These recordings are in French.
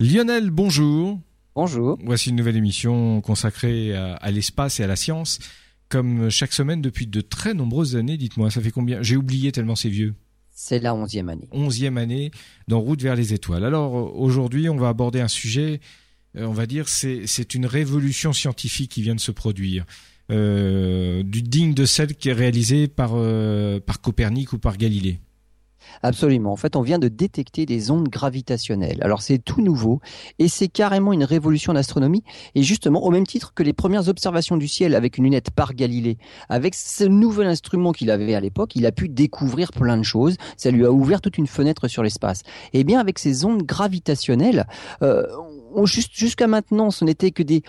Lionel, bonjour. Bonjour. Voici une nouvelle émission consacrée à, l'espace et à la science. Comme chaque semaine depuis de très nombreuses années, dites-moi, ça fait combien? J'ai oublié tellement c'est vieux. C'est la onzième année. Onzième année dans Route vers les étoiles. Alors aujourd'hui, on va aborder un sujet, euh, on va dire, c'est une révolution scientifique qui vient de se produire. Euh, du digne de celle qui est réalisée par, euh, par Copernic ou par Galilée. Absolument. En fait, on vient de détecter des ondes gravitationnelles. Alors c'est tout nouveau et c'est carrément une révolution d'astronomie. Et justement, au même titre que les premières observations du ciel avec une lunette par Galilée, avec ce nouvel instrument qu'il avait à l'époque, il a pu découvrir plein de choses. Ça lui a ouvert toute une fenêtre sur l'espace. Et eh bien avec ces ondes gravitationnelles, euh, jusqu'à maintenant, ce n'était que des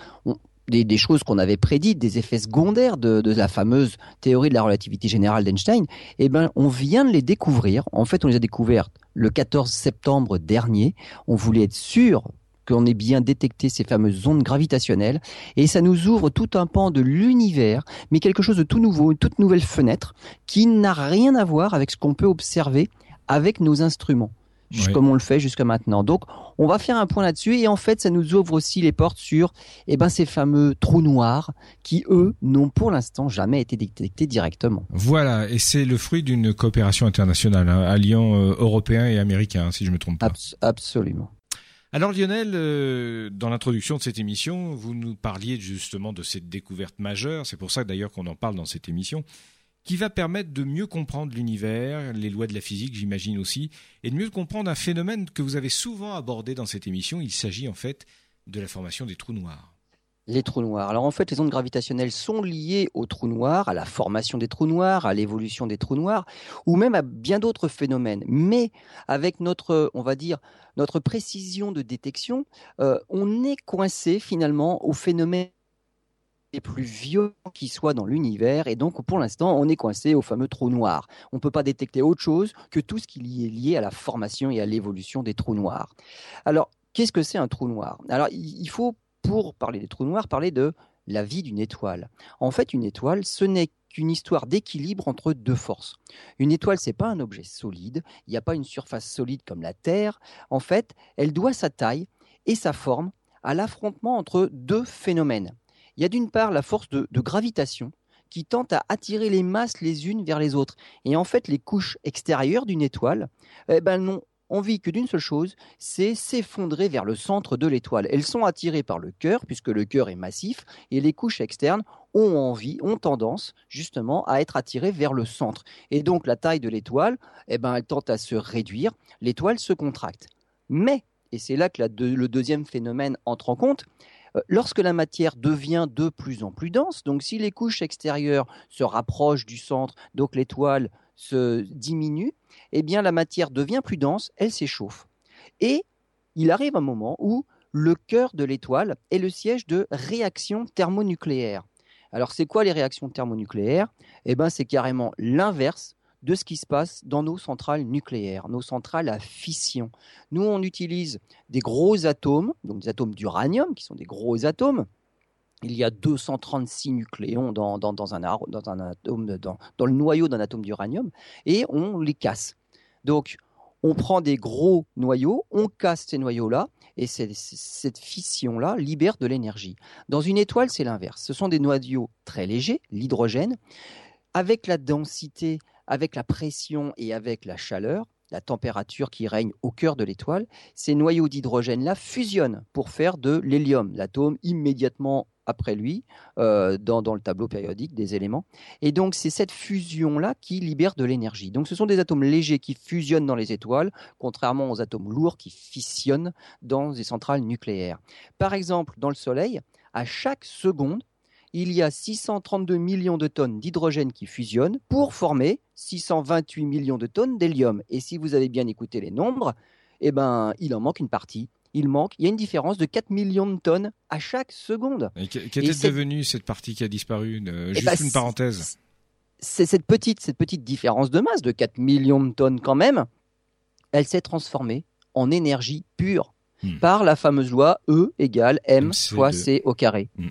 des, choses qu'on avait prédites, des effets secondaires de, la fameuse théorie de la relativité générale d'Einstein, eh ben, on vient de les découvrir. En fait, on les a découvertes le 14 septembre dernier. On voulait être sûr qu'on ait bien détecté ces fameuses ondes gravitationnelles. Et ça nous ouvre tout un pan de l'univers, mais quelque chose de tout nouveau, une toute nouvelle fenêtre qui n'a rien à voir avec ce qu'on peut observer avec nos instruments comme on le fait jusqu'à maintenant. Donc, on va faire un point là-dessus et en fait, ça nous ouvre aussi les portes sur eh ben, ces fameux trous noirs qui, eux, n'ont pour l'instant jamais été détectés directement. Voilà, et c'est le fruit d'une coopération internationale hein, alliant euh, européens et américains, si je me trompe pas. absolument. Alors Lionel, euh, dans l'introduction de cette émission, vous nous parliez justement de cette découverte majeure, c'est pour ça d'ailleurs qu'on en parle dans cette émission, qui va permettre de mieux comprendre l'univers, les lois de la physique, j'imagine aussi, et de mieux comprendre un phénomène que vous avez souvent abordé dans cette émission. Il s'agit en fait de la formation des trous noirs. Les trous noirs. Alors en fait, les ondes gravitationnelles sont liées aux trous noirs, à la formation des trous noirs, à l'évolution des trous noirs, ou même à bien d'autres phénomènes. Mais avec notre, on va dire, notre précision de détection, euh, on est coincé finalement au phénomène les plus vieux qui soient dans l'univers. Et donc, pour l'instant, on est coincé au fameux trou noir. On ne peut pas détecter autre chose que tout ce qui est lié à la formation et à l'évolution des trous noirs. Alors, qu'est-ce que c'est un trou noir? Alors, il faut, pour parler des trous noirs, parler de la vie d'une étoile. En fait, une étoile, ce n'est qu'une histoire d'équilibre entre deux forces. Une étoile, c'est pas un objet solide, il n'y a pas une surface solide comme la Terre. En fait, elle doit sa taille et sa forme à l'affrontement entre deux phénomènes. Il y a d'une part la force de, gravitation qui tente à attirer les masses les unes vers les autres. Et en fait, les couches extérieures d'une étoile, eh ben, n'ont envie que d'une seule chose, c'est s'effondrer vers le centre de l'étoile. Elles sont attirées par le cœur, puisque le cœur est massif, et les couches externes ont envie, ont tendance justement à être attirées vers le centre. Et donc la taille de l'étoile, eh ben, elle tente à se réduire, l'étoile se contracte. Mais, et c'est là que le deuxième phénomène entre en compte, lorsque la matière devient de plus en plus dense, donc si les couches extérieures se rapprochent du centre, donc l'étoile se diminue, eh bien la matière devient plus dense, elle s'échauffe. Et il arrive un moment où le cœur de l'étoile est le siège de réactions thermonucléaires. Alors c'est quoi les réactions thermonucléaires? Eh bien c'est carrément l'inverse de ce qui se passe dans nos centrales nucléaires, nos centrales à fission. Nous, on utilise des gros atomes, donc des atomes d'uranium, qui sont des gros atomes. Il y a 236 nucléons dans, dans, un, dans un, dans, dans le noyau d'un atome d'uranium, et on les casse. Donc, on prend des gros noyaux, on casse ces noyaux-là, et cette fission-là libère de l'énergie. Dans une étoile, c'est l'inverse. Ce sont des noyaux très légers, l'hydrogène, avec la densité avec la pression et avec la chaleur, la température qui règne au cœur de l'étoile, ces noyaux d'hydrogène-là fusionnent pour faire de l'hélium, l'atome immédiatement après lui, euh, dans, le tableau périodique des éléments. Et donc, c'est cette fusion-là qui libère de l'énergie. Donc, ce sont des atomes légers qui fusionnent dans les étoiles, contrairement aux atomes lourds qui fissionnent dans les centrales nucléaires. Par exemple, dans le Soleil, à chaque seconde, il y a 632 millions de tonnes d'hydrogène qui fusionnent pour former 628 millions de tonnes d'hélium. Et si vous avez bien écouté les nombres, eh ben, il en manque une partie. Il manque, il y a une différence de 4 millions de tonnes à chaque seconde. Qu'est-ce devenue cette partie qui a disparu eh Juste ben, une parenthèse. C'est cette petite, cette petite différence de masse de 4 millions de tonnes quand même. Elle s'est transformée en énergie pure hmm. par la fameuse loi E égale M fois C au carré. Hmm.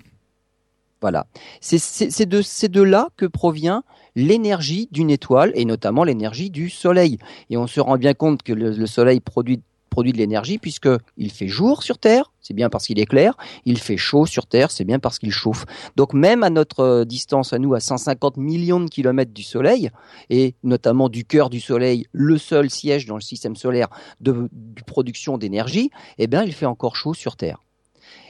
Voilà. C'est de, là que provient l'énergie d'une étoile et notamment l'énergie du Soleil. Et on se rend bien compte que le, Soleil produit de l'énergie puisqu'il fait jour sur Terre, c'est bien parce qu'il est clair, il fait chaud sur Terre, c'est bien parce qu'il chauffe. Donc même à notre euh, distance, à nous, à 150 millions de kilomètres du Soleil, et notamment du cœur du Soleil, le seul siège dans le système solaire de, de production d'énergie, eh bien il fait encore chaud sur Terre.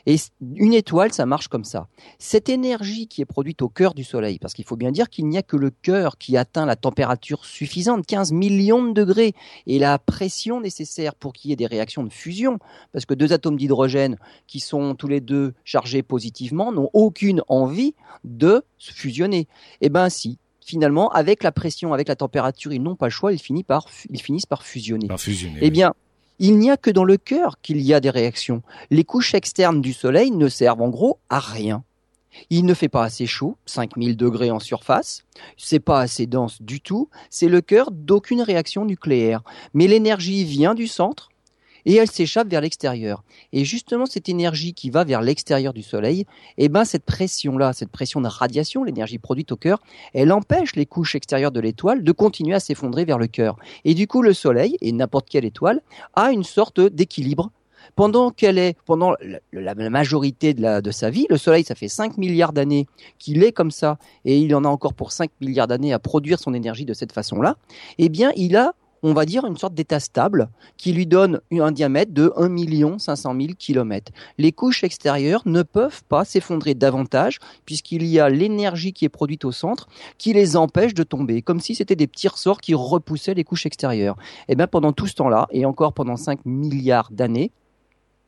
Et une étoile, ça marche comme ça. Cette énergie qui est produite au cœur du Soleil, parce qu'il faut bien dire qu'il n'y a que le cœur qui atteint la température suffisante, 15 millions de degrés, et la pression nécessaire pour qu'il y ait des réactions de fusion, parce que deux atomes d'hydrogène qui sont tous les deux chargés positivement n'ont aucune envie de fusionner. Eh bien si, finalement, avec la pression, avec la température, ils n'ont pas le choix, ils finissent par, ils finissent par fusionner. Par fusionner. Eh bien, il n'y a que dans le cœur qu'il y a des réactions. Les couches externes du Soleil ne servent en gros à rien. Il ne fait pas assez chaud, 5000 degrés en surface, c'est pas assez dense du tout, c'est le cœur d'aucune réaction nucléaire. Mais l'énergie vient du centre, et elle s'échappe vers l'extérieur. Et justement, cette énergie qui va vers l'extérieur du Soleil, eh ben, cette pression-là, cette pression de radiation, l'énergie produite au cœur, elle empêche les couches extérieures de l'étoile de continuer à s'effondrer vers le cœur. Et du coup, le Soleil, et n'importe quelle étoile, a une sorte d'équilibre pendant qu'elle est, pendant la, majorité de, de, sa vie, le Soleil, ça fait 5 milliards d'années qu'il est comme ça, et il en a encore pour 5 milliards d'années à produire son énergie de cette façon-là, eh bien, il a on va dire, une sorte d'état stable qui lui donne un diamètre de 1 500 000 km. Les couches extérieures ne peuvent pas s'effondrer davantage puisqu'il y a l'énergie qui est produite au centre qui les empêche de tomber, comme si c'était des petits ressorts qui repoussaient les couches extérieures. Et eh bien pendant tout ce temps-là, et encore pendant 5 milliards d'années,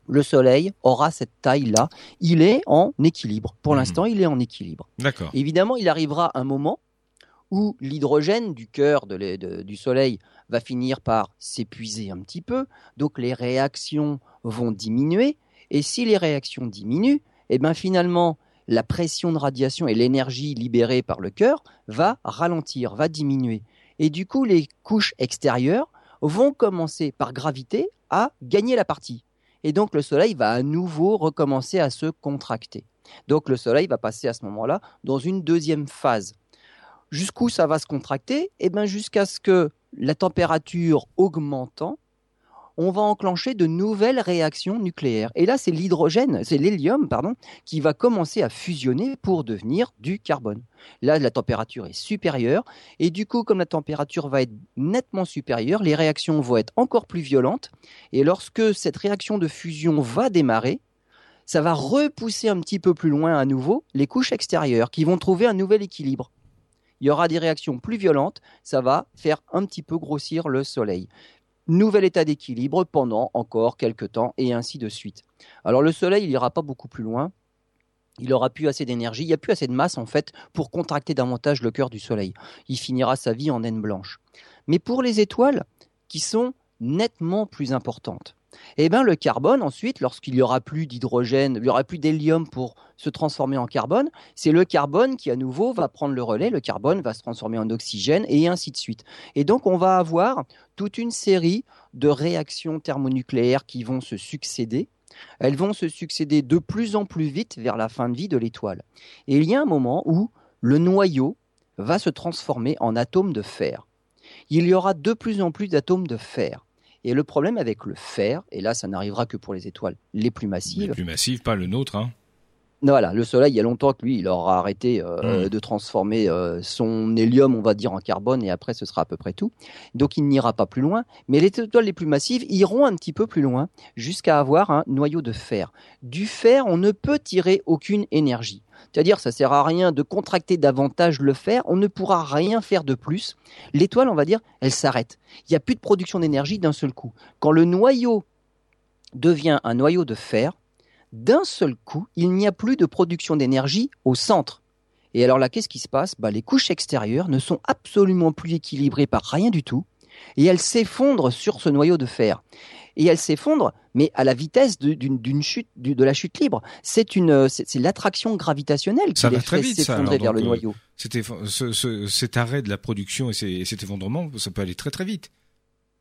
le Soleil aura cette taille-là. Il est en équilibre. Pour mmh. l'instant, il est en équilibre. D'accord. Évidemment, il arrivera un moment où l'hydrogène du cœur du Soleil va finir par s'épuiser un petit peu, donc les réactions vont diminuer, et si les réactions diminuent, eh bien finalement, la pression de radiation et l'énergie libérée par le cœur va ralentir, va diminuer. Et du coup, les couches extérieures vont commencer par gravité à gagner la partie. Et donc le Soleil va à nouveau recommencer à se contracter. Donc le Soleil va passer à ce moment-là dans une deuxième phase Jusqu'où ça va se contracter Eh bien, jusqu'à ce que la température augmentant, on va enclencher de nouvelles réactions nucléaires. Et là, c'est l'hydrogène, c'est l'hélium, pardon, qui va commencer à fusionner pour devenir du carbone. Là, la température est supérieure, et du coup, comme la température va être nettement supérieure, les réactions vont être encore plus violentes. Et lorsque cette réaction de fusion va démarrer, ça va repousser un petit peu plus loin à nouveau les couches extérieures qui vont trouver un nouvel équilibre il y aura des réactions plus violentes, ça va faire un petit peu grossir le Soleil. Nouvel état d'équilibre pendant encore quelques temps et ainsi de suite. Alors le Soleil, il n'ira pas beaucoup plus loin. Il aura plus assez d'énergie, il n'y a plus assez de masse en fait pour contracter davantage le cœur du Soleil. Il finira sa vie en naine blanche. Mais pour les étoiles, qui sont nettement plus importantes, eh bien, le carbone, ensuite, lorsqu'il n'y aura plus d'hydrogène, il n'y aura plus d'hélium pour se transformer en carbone, c'est le carbone qui, à nouveau, va prendre le relais. Le carbone va se transformer en oxygène et ainsi de suite. Et donc, on va avoir toute une série de réactions thermonucléaires qui vont se succéder. Elles vont se succéder de plus en plus vite vers la fin de vie de l'étoile. Et il y a un moment où le noyau va se transformer en atomes de fer. Il y aura de plus en plus d'atomes de fer. Et le problème avec le fer, et là ça n'arrivera que pour les étoiles les plus massives. Les plus massives, pas le nôtre. Hein. Voilà, le Soleil, il y a longtemps que lui, il aura arrêté euh, hmm. de transformer euh, son hélium, on va dire, en carbone, et après, ce sera à peu près tout. Donc, il n'ira pas plus loin. Mais les étoiles les plus massives iront un petit peu plus loin, jusqu'à avoir un noyau de fer. Du fer, on ne peut tirer aucune énergie. C'est-à-dire, ça sert à rien de contracter davantage le fer, on ne pourra rien faire de plus. L'étoile, on va dire, elle s'arrête. Il n'y a plus de production d'énergie d'un seul coup. Quand le noyau devient un noyau de fer, d'un seul coup, il n'y a plus de production d'énergie au centre. Et alors là, qu'est-ce qui se passe? Bah, Les couches extérieures ne sont absolument plus équilibrées par rien du tout, et elles s'effondrent sur ce noyau de fer. Et elles s'effondrent, mais à la vitesse d'une chute, de la chute libre. C'est une, c'est l'attraction gravitationnelle qui les fait s'effondrer vers le euh, noyau. cet arrêt de la production et cet effondrement, ça peut aller très très vite.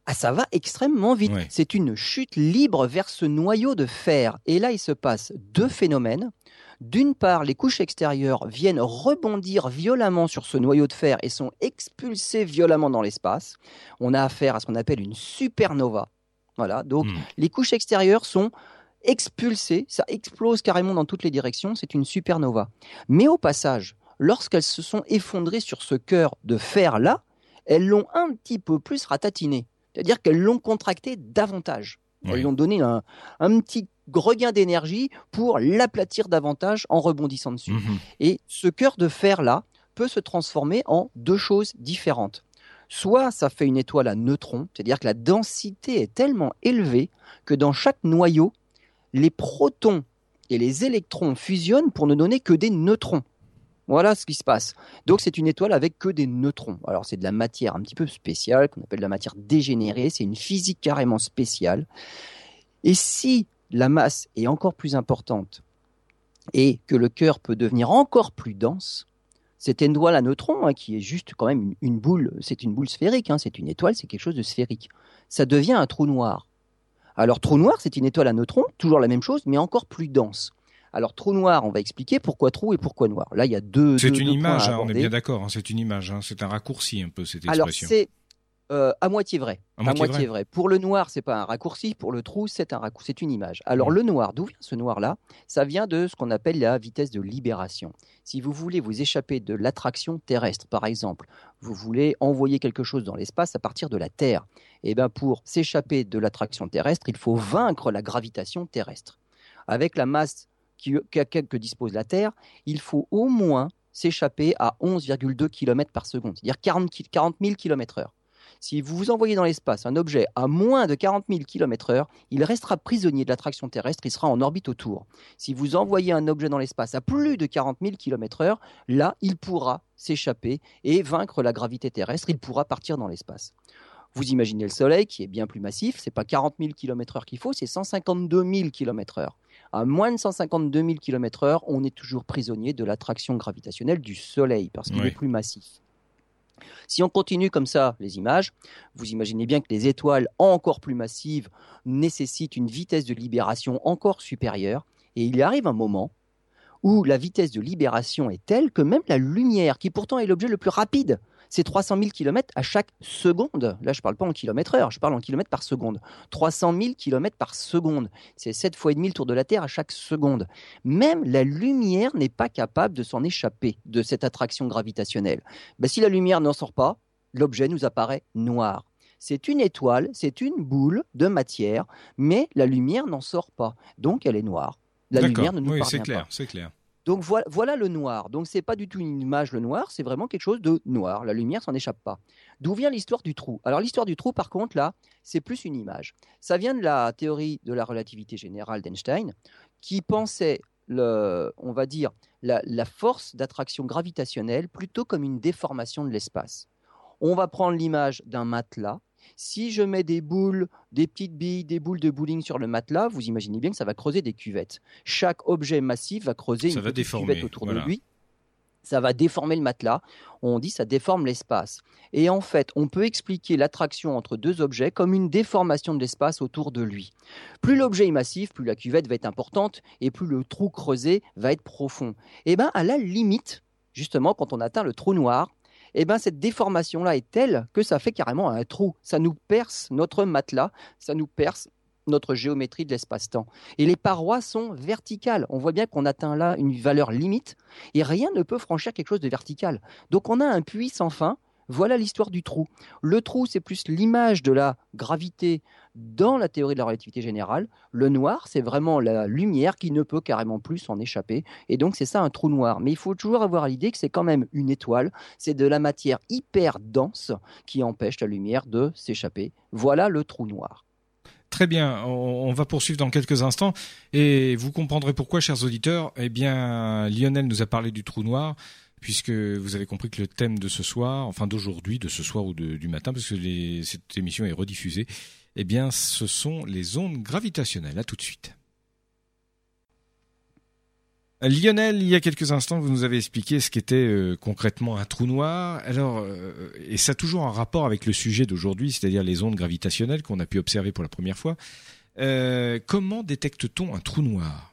Ah, ça va extrêmement vite. C'est une chute libre vers ce noyau de fer. Et là, il se passe deux phénomènes. D'une part, les couches extérieures viennent rebondir violemment sur ce noyau de fer et sont expulsées violemment dans l'espace. On a affaire à ce qu'on appelle une supernova. Voilà, donc hmm. les couches extérieures sont expulsées, ça explose carrément dans toutes les directions, c'est une supernova. Mais au passage, lorsqu'elles se sont effondrées sur ce cœur de fer-là, elles l'ont un petit peu plus ratatiné. C'est-à-dire qu'elles l'ont contracté davantage. Elles lui ont donné un, petit regain d'énergie pour l'aplatir davantage en rebondissant dessus. Mhm. Et ce cœur de fer-là peut se transformer en deux choses différentes. Soit ça fait une étoile à neutrons, c'est-à-dire que la densité est tellement élevée que dans chaque noyau, les protons et les électrons fusionnent pour ne donner que des neutrons. Voilà ce qui se passe. Donc c'est une étoile avec que des neutrons. Alors c'est de la matière un petit peu spéciale, qu'on appelle de la matière dégénérée, c'est une physique carrément spéciale. Et si la masse est encore plus importante et que le cœur peut devenir encore plus dense, cette étoile à neutrons, hein, qui est juste quand même une, boule, c'est une boule sphérique, hein, c'est une étoile, c'est quelque chose de sphérique. Ça devient un trou noir. Alors trou noir, c'est une étoile à neutrons, toujours la même chose, mais encore plus dense. Alors trou noir, on va expliquer pourquoi trou et pourquoi noir. Là, il y a deux. C'est une image, hein, on est bien d'accord. c'est une image. c'est un raccourci un peu cette expression. Alors c'est euh, à moitié vrai. À, moitié, vrai. Pour le noir, c'est pas un raccourci. Pour le trou, c'est un raccourci. C'est une image. Alors le noir, d'où vient ce noir-là? Ça vient de ce qu'on appelle la vitesse de libération. Si vous voulez vous échapper de l'attraction terrestre, par exemple, vous voulez envoyer quelque chose dans l'espace à partir de la Terre. Et eh bien pour s'échapper de l'attraction terrestre, il faut vaincre la gravitation terrestre. Avec la masse que dispose la Terre, il faut au moins s'échapper à 11,2 km par seconde, c'est-à-dire 40, 40 000 km/h. Si vous vous envoyez dans l'espace un objet à moins de 40 000 km/h, il restera prisonnier de l'attraction terrestre, il sera en orbite autour. Si vous envoyez un objet dans l'espace à plus de 40 000 km/h, là, il pourra s'échapper et vaincre la gravité terrestre, il pourra partir dans l'espace. Vous imaginez le Soleil qui est bien plus massif, c'est pas 40 000 km/h qu'il faut, c'est 152 000 km/h. À moins de 152 000 km/h, on est toujours prisonnier de l'attraction gravitationnelle du Soleil parce qu'il est plus massif. Si on continue comme ça les images, vous imaginez bien que les étoiles encore plus massives nécessitent une vitesse de libération encore supérieure. Et il arrive un moment où la vitesse de libération est telle que même la lumière, qui pourtant est l'objet le plus rapide c'est 300 000 km à chaque seconde. Là, je ne parle pas en kilomètre heure, je parle en kilomètres par seconde. 300 000 km par seconde. C'est 7 fois et demi le tour de la Terre à chaque seconde. Même la lumière n'est pas capable de s'en échapper de cette attraction gravitationnelle. Ben, si la lumière n'en sort pas, l'objet nous apparaît noir. C'est une étoile, c'est une boule de matière, mais la lumière n'en sort pas. Donc elle est noire. La lumière ne nous oui, c'est clair, C'est clair. Donc voilà, le noir. Donc c'est pas du tout une image le noir, c'est vraiment quelque chose de noir. La lumière s'en échappe pas. D'où vient l'histoire du trou? Alors l'histoire du trou, par contre, là, c'est plus une image. Ça vient de la théorie de la relativité générale d'Einstein, qui pensait le, on va dire, la, la force d'attraction gravitationnelle plutôt comme une déformation de l'espace. On va prendre l'image d'un matelas si je mets des boules, des petites billes, des boules de bowling sur le matelas, vous imaginez bien que ça va creuser des cuvettes. Chaque objet massif va creuser une cuvette autour de lui. Ça va déformer le matelas. On dit ça déforme l'espace. Et en fait, on peut expliquer l'attraction entre deux objets comme une déformation de l'espace autour de lui. Plus l'objet est massif, plus la cuvette va être importante et plus le trou creusé va être profond. Et eh bien, à la limite, justement, quand on atteint le trou noir, eh ben cette déformation-là est telle que ça fait carrément un trou. Ça nous perce notre matelas, ça nous perce notre géométrie de l'espace-temps. Et les parois sont verticales. On voit bien qu'on atteint là une valeur limite et rien ne peut franchir quelque chose de vertical. Donc on a un puits sans fin voilà l'histoire du trou. Le trou, c'est plus l'image de la gravité dans la théorie de la relativité générale. Le noir, c'est vraiment la lumière qui ne peut carrément plus s'en échapper. Et donc, c'est ça un trou noir. Mais il faut toujours avoir l'idée que c'est quand même une étoile. C'est de la matière hyper dense qui empêche la lumière de s'échapper. Voilà le trou noir. Très bien, on va poursuivre dans quelques instants et vous comprendrez pourquoi, chers auditeurs. Eh bien, Lionel nous a parlé du trou noir puisque vous avez compris que le thème de ce soir, enfin d'aujourd'hui, de ce soir ou du matin, parce que cette émission est rediffusée, eh bien, ce sont les ondes gravitationnelles. À tout de suite. Lionel, il y a quelques instants, vous nous avez expliqué ce qu'était euh, concrètement un trou noir. Alors, euh, et ça a toujours un rapport avec le sujet d'aujourd'hui, c'est-à-dire les ondes gravitationnelles qu'on a pu observer pour la première fois. Euh, comment détecte-t-on un trou noir?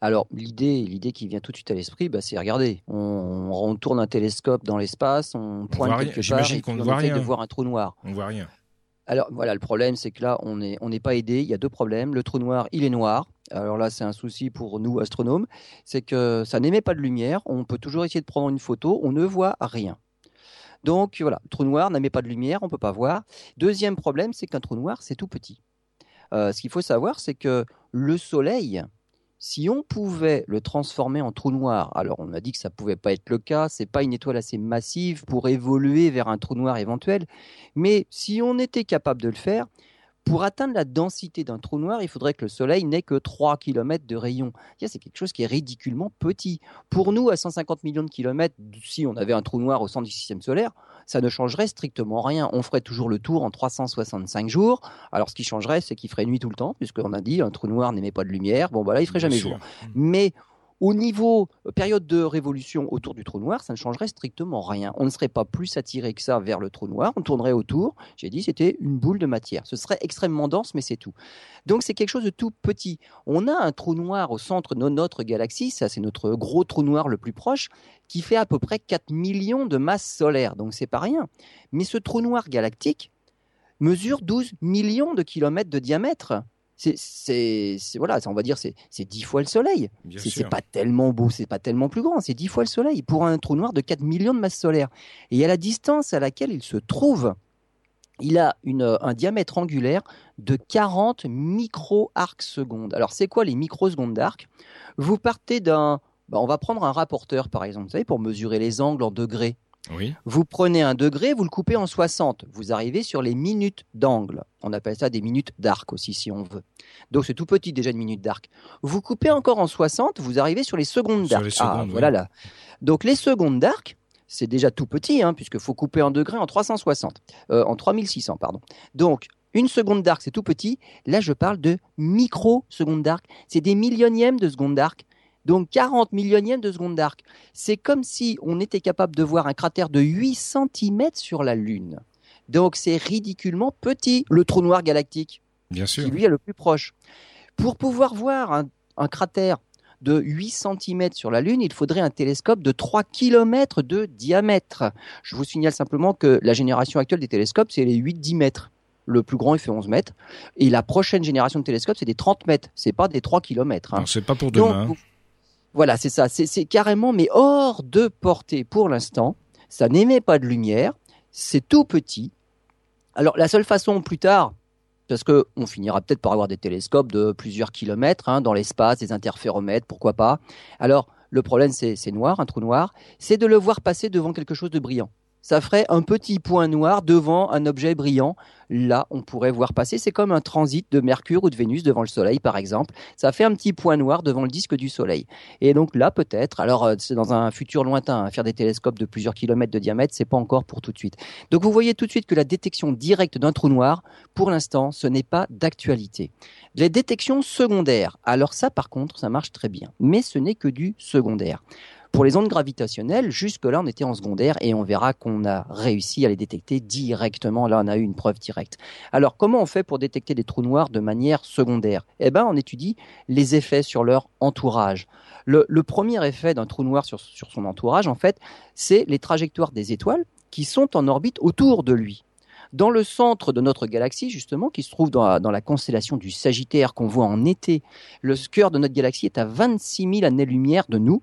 Alors l'idée, l'idée qui vient tout de suite à l'esprit, bah, c'est regarder. On, tourne un télescope dans l'espace, on pointe quelque part, et on, essaye de voir un trou noir. On voit rien. Alors voilà, le problème, c'est que là, on n'est on pas aidé. Il y a deux problèmes. Le trou noir, il est noir. Alors là, c'est un souci pour nous astronomes, c'est que ça n'émet pas de lumière. On peut toujours essayer de prendre une photo, on ne voit rien. Donc voilà, le trou noir n'émet pas de lumière, on ne peut pas voir. Deuxième problème, c'est qu'un trou noir, c'est tout petit. Euh, ce qu'il faut savoir, c'est que le Soleil, si on pouvait le transformer en trou noir, alors on a dit que ça ne pouvait pas être le cas, c'est pas une étoile assez massive pour évoluer vers un trou noir éventuel, mais si on était capable de le faire, pour atteindre la densité d'un trou noir, il faudrait que le Soleil n'ait que 3 km de rayon. C'est quelque chose qui est ridiculement petit. Pour nous, à 150 millions de kilomètres, si on avait un trou noir au centre du système solaire, ça ne changerait strictement rien. On ferait toujours le tour en 365 jours. Alors, ce qui changerait, c'est qu'il ferait nuit tout le temps, puisqu'on a dit un trou noir n'émet pas de lumière. Bon, voilà, il ferait jamais jour. Mais au niveau euh, période de révolution autour du trou noir, ça ne changerait strictement rien. On ne serait pas plus attiré que ça vers le trou noir, on tournerait autour. J'ai dit c'était une boule de matière. Ce serait extrêmement dense, mais c'est tout. Donc c'est quelque chose de tout petit. On a un trou noir au centre de notre galaxie, ça c'est notre gros trou noir le plus proche, qui fait à peu près 4 millions de masses solaires, donc c'est pas rien. Mais ce trou noir galactique mesure 12 millions de kilomètres de diamètre c'est voilà, on va dire c'est dix fois le Soleil. C'est pas tellement beau, c'est pas tellement plus grand, c'est dix fois le Soleil pour un trou noir de 4 millions de masses solaires. Et à la distance à laquelle il se trouve, il a une, un diamètre angulaire de 40 micro-arcs secondes. Alors c'est quoi les microsecondes d'arc? Vous partez d'un, bah, on va prendre un rapporteur par exemple, vous savez, pour mesurer les angles en degrés. Vous prenez un degré, vous le coupez en 60. Vous arrivez sur les minutes d'angle. On appelle ça des minutes d'arc aussi, si on veut. Donc c'est tout petit déjà une minute d'arc. Vous coupez encore en 60, vous arrivez sur les secondes d'arc. Ah, voilà là. Donc les secondes d'arc, c'est déjà tout petit, hein, puisqu'il faut couper en degré en 360, euh, en 3600, pardon. Donc une seconde d'arc, c'est tout petit. Là, je parle de micro-secondes d'arc. C'est des millionièmes de secondes d'arc. Donc 40 millionièmes de seconde d'arc. C'est comme si on était capable de voir un cratère de 8 cm sur la Lune. Donc c'est ridiculement petit, le trou noir galactique. Bien sûr. Qui lui est le plus proche. Pour pouvoir voir un, cratère de 8 cm sur la Lune, il faudrait un télescope de 3 km de diamètre. Je vous signale simplement que la génération actuelle des télescopes, c'est les 8-10 mètres. Le plus grand, il fait 11 mètres. Et la prochaine génération de télescopes, c'est des 30 mètres. C'est pas des 3 km. Hein. C'est pas pour demain. Voilà, c'est ça. C'est carrément, mais hors de portée pour l'instant. Ça n'émet pas de lumière. C'est tout petit. Alors, la seule façon plus tard, parce qu'on finira peut-être par avoir des télescopes de plusieurs kilomètres hein, dans l'espace, des interféromètres, pourquoi pas. Alors, le problème, c'est noir, un trou noir, c'est de le voir passer devant quelque chose de brillant ça ferait un petit point noir devant un objet brillant. Là, on pourrait voir passer, c'est comme un transit de Mercure ou de Vénus devant le Soleil, par exemple. Ça fait un petit point noir devant le disque du Soleil. Et donc là, peut-être, alors euh, c'est dans un futur lointain, hein, faire des télescopes de plusieurs kilomètres de diamètre, c'est pas encore pour tout de suite. Donc vous voyez tout de suite que la détection directe d'un trou noir, pour l'instant, ce n'est pas d'actualité. Les détections secondaires, alors ça, par contre, ça marche très bien. Mais ce n'est que du secondaire. Pour les ondes gravitationnelles, jusque-là, on était en secondaire et on verra qu'on a réussi à les détecter directement. Là, on a eu une preuve directe. Alors, comment on fait pour détecter des trous noirs de manière secondaire? Eh bien, on étudie les effets sur leur entourage. Le, premier effet d'un trou noir sur, son entourage, en fait, c'est les trajectoires des étoiles qui sont en orbite autour de lui. Dans le centre de notre galaxie, justement, qui se trouve dans la, dans la constellation du Sagittaire qu'on voit en été, le cœur de notre galaxie est à 26 000 années-lumière de nous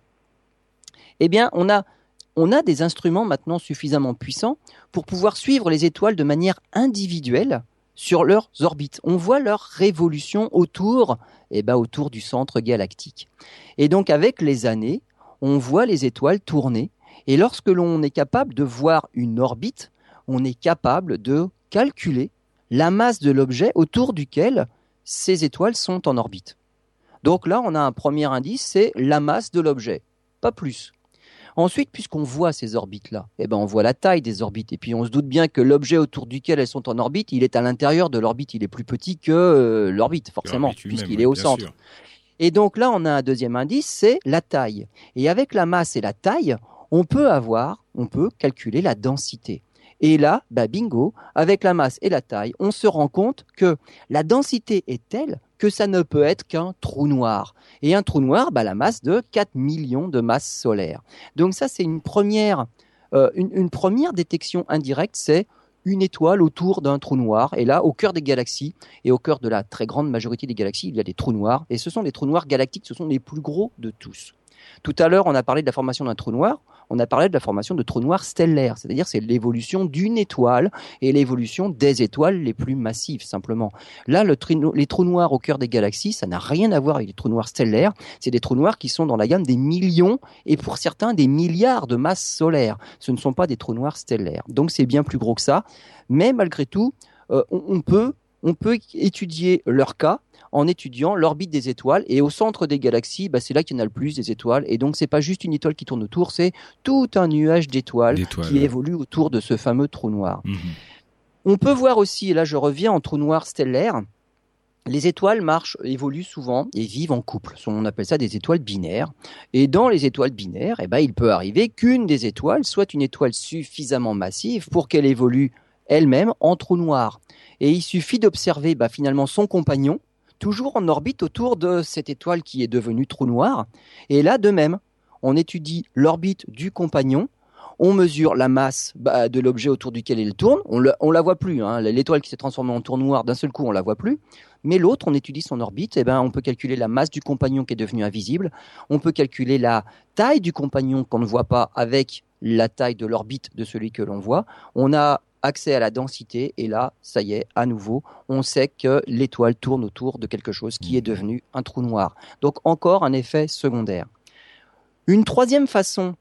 eh bien, on a, des instruments maintenant suffisamment puissants pour pouvoir suivre les étoiles de manière individuelle sur leurs orbites. On voit leur révolution autour, eh ben, autour du centre galactique. Et donc, avec les années, on voit les étoiles tourner. Et lorsque l'on est capable de voir une orbite, on est capable de calculer la masse de l'objet autour duquel ces étoiles sont en orbite. Donc là, on a un premier indice, c'est la masse de l'objet, pas plus. Ensuite, puisqu'on voit ces orbites-là, eh ben on voit la taille des orbites. Et puis on se doute bien que l'objet autour duquel elles sont en orbite, il est à l'intérieur de l'orbite. Il est plus petit que euh, l'orbite, forcément, puisqu'il est au centre. Et donc là, on a un deuxième indice, c'est la taille. Et avec la masse et la taille, on peut avoir, on peut calculer la densité. Et là, bah bingo, avec la masse et la taille, on se rend compte que la densité est telle que ça ne peut être qu'un trou noir. Et un trou noir, bah, la masse de 4 millions de masses solaires. Donc ça, c'est une première, euh, une, première détection indirecte, c'est une étoile autour d'un trou noir. Et là, au cœur des galaxies et au cœur de la très grande majorité des galaxies, il y a des trous noirs. Et ce sont des trous noirs galactiques, ce sont les plus gros de tous. Tout à l'heure, on a parlé de la formation d'un trou noir on a parlé de la formation de trous noirs stellaires, c'est-à-dire c'est l'évolution d'une étoile et l'évolution des étoiles les plus massives simplement. Là, les trous noirs au cœur des galaxies, ça n'a rien à voir avec les trous noirs stellaires, c'est des trous noirs qui sont dans la gamme des millions et pour certains des milliards de masses solaires. Ce ne sont pas des trous noirs stellaires. Donc c'est bien plus gros que ça, mais malgré tout, euh, on peut on peut étudier leur cas en étudiant l'orbite des étoiles. Et au centre des galaxies, bah, c'est là qu'il y en a le plus des étoiles. Et donc, c'est pas juste une étoile qui tourne autour, c'est tout un nuage d'étoiles qui évolue autour de ce fameux trou noir. Mhm. On peut voir aussi, et là je reviens en trou noir stellaire, les étoiles marchent, évoluent souvent et vivent en couple. On appelle ça des étoiles binaires. Et dans les étoiles binaires, eh ben, il peut arriver qu'une des étoiles soit une étoile suffisamment massive pour qu'elle évolue elle-même en trou noir. Et il suffit d'observer bah, finalement son compagnon, toujours en orbite autour de cette étoile qui est devenue trou noir. Et là, de même, on étudie l'orbite du compagnon, on mesure la masse bah, de l'objet autour duquel il tourne. On ne la voit plus. Hein. L'étoile qui s'est transformée en trou noir, d'un seul coup, on la voit plus. Mais l'autre, on étudie son orbite. Et eh ben, on peut calculer la masse du compagnon qui est devenu invisible. On peut calculer la taille du compagnon qu'on ne voit pas avec la taille de l'orbite de celui que l'on voit. On a accès à la densité, et là, ça y est, à nouveau, on sait que l'étoile tourne autour de quelque chose qui est mmh. devenu un trou noir. Donc encore un effet secondaire. Une troisième façon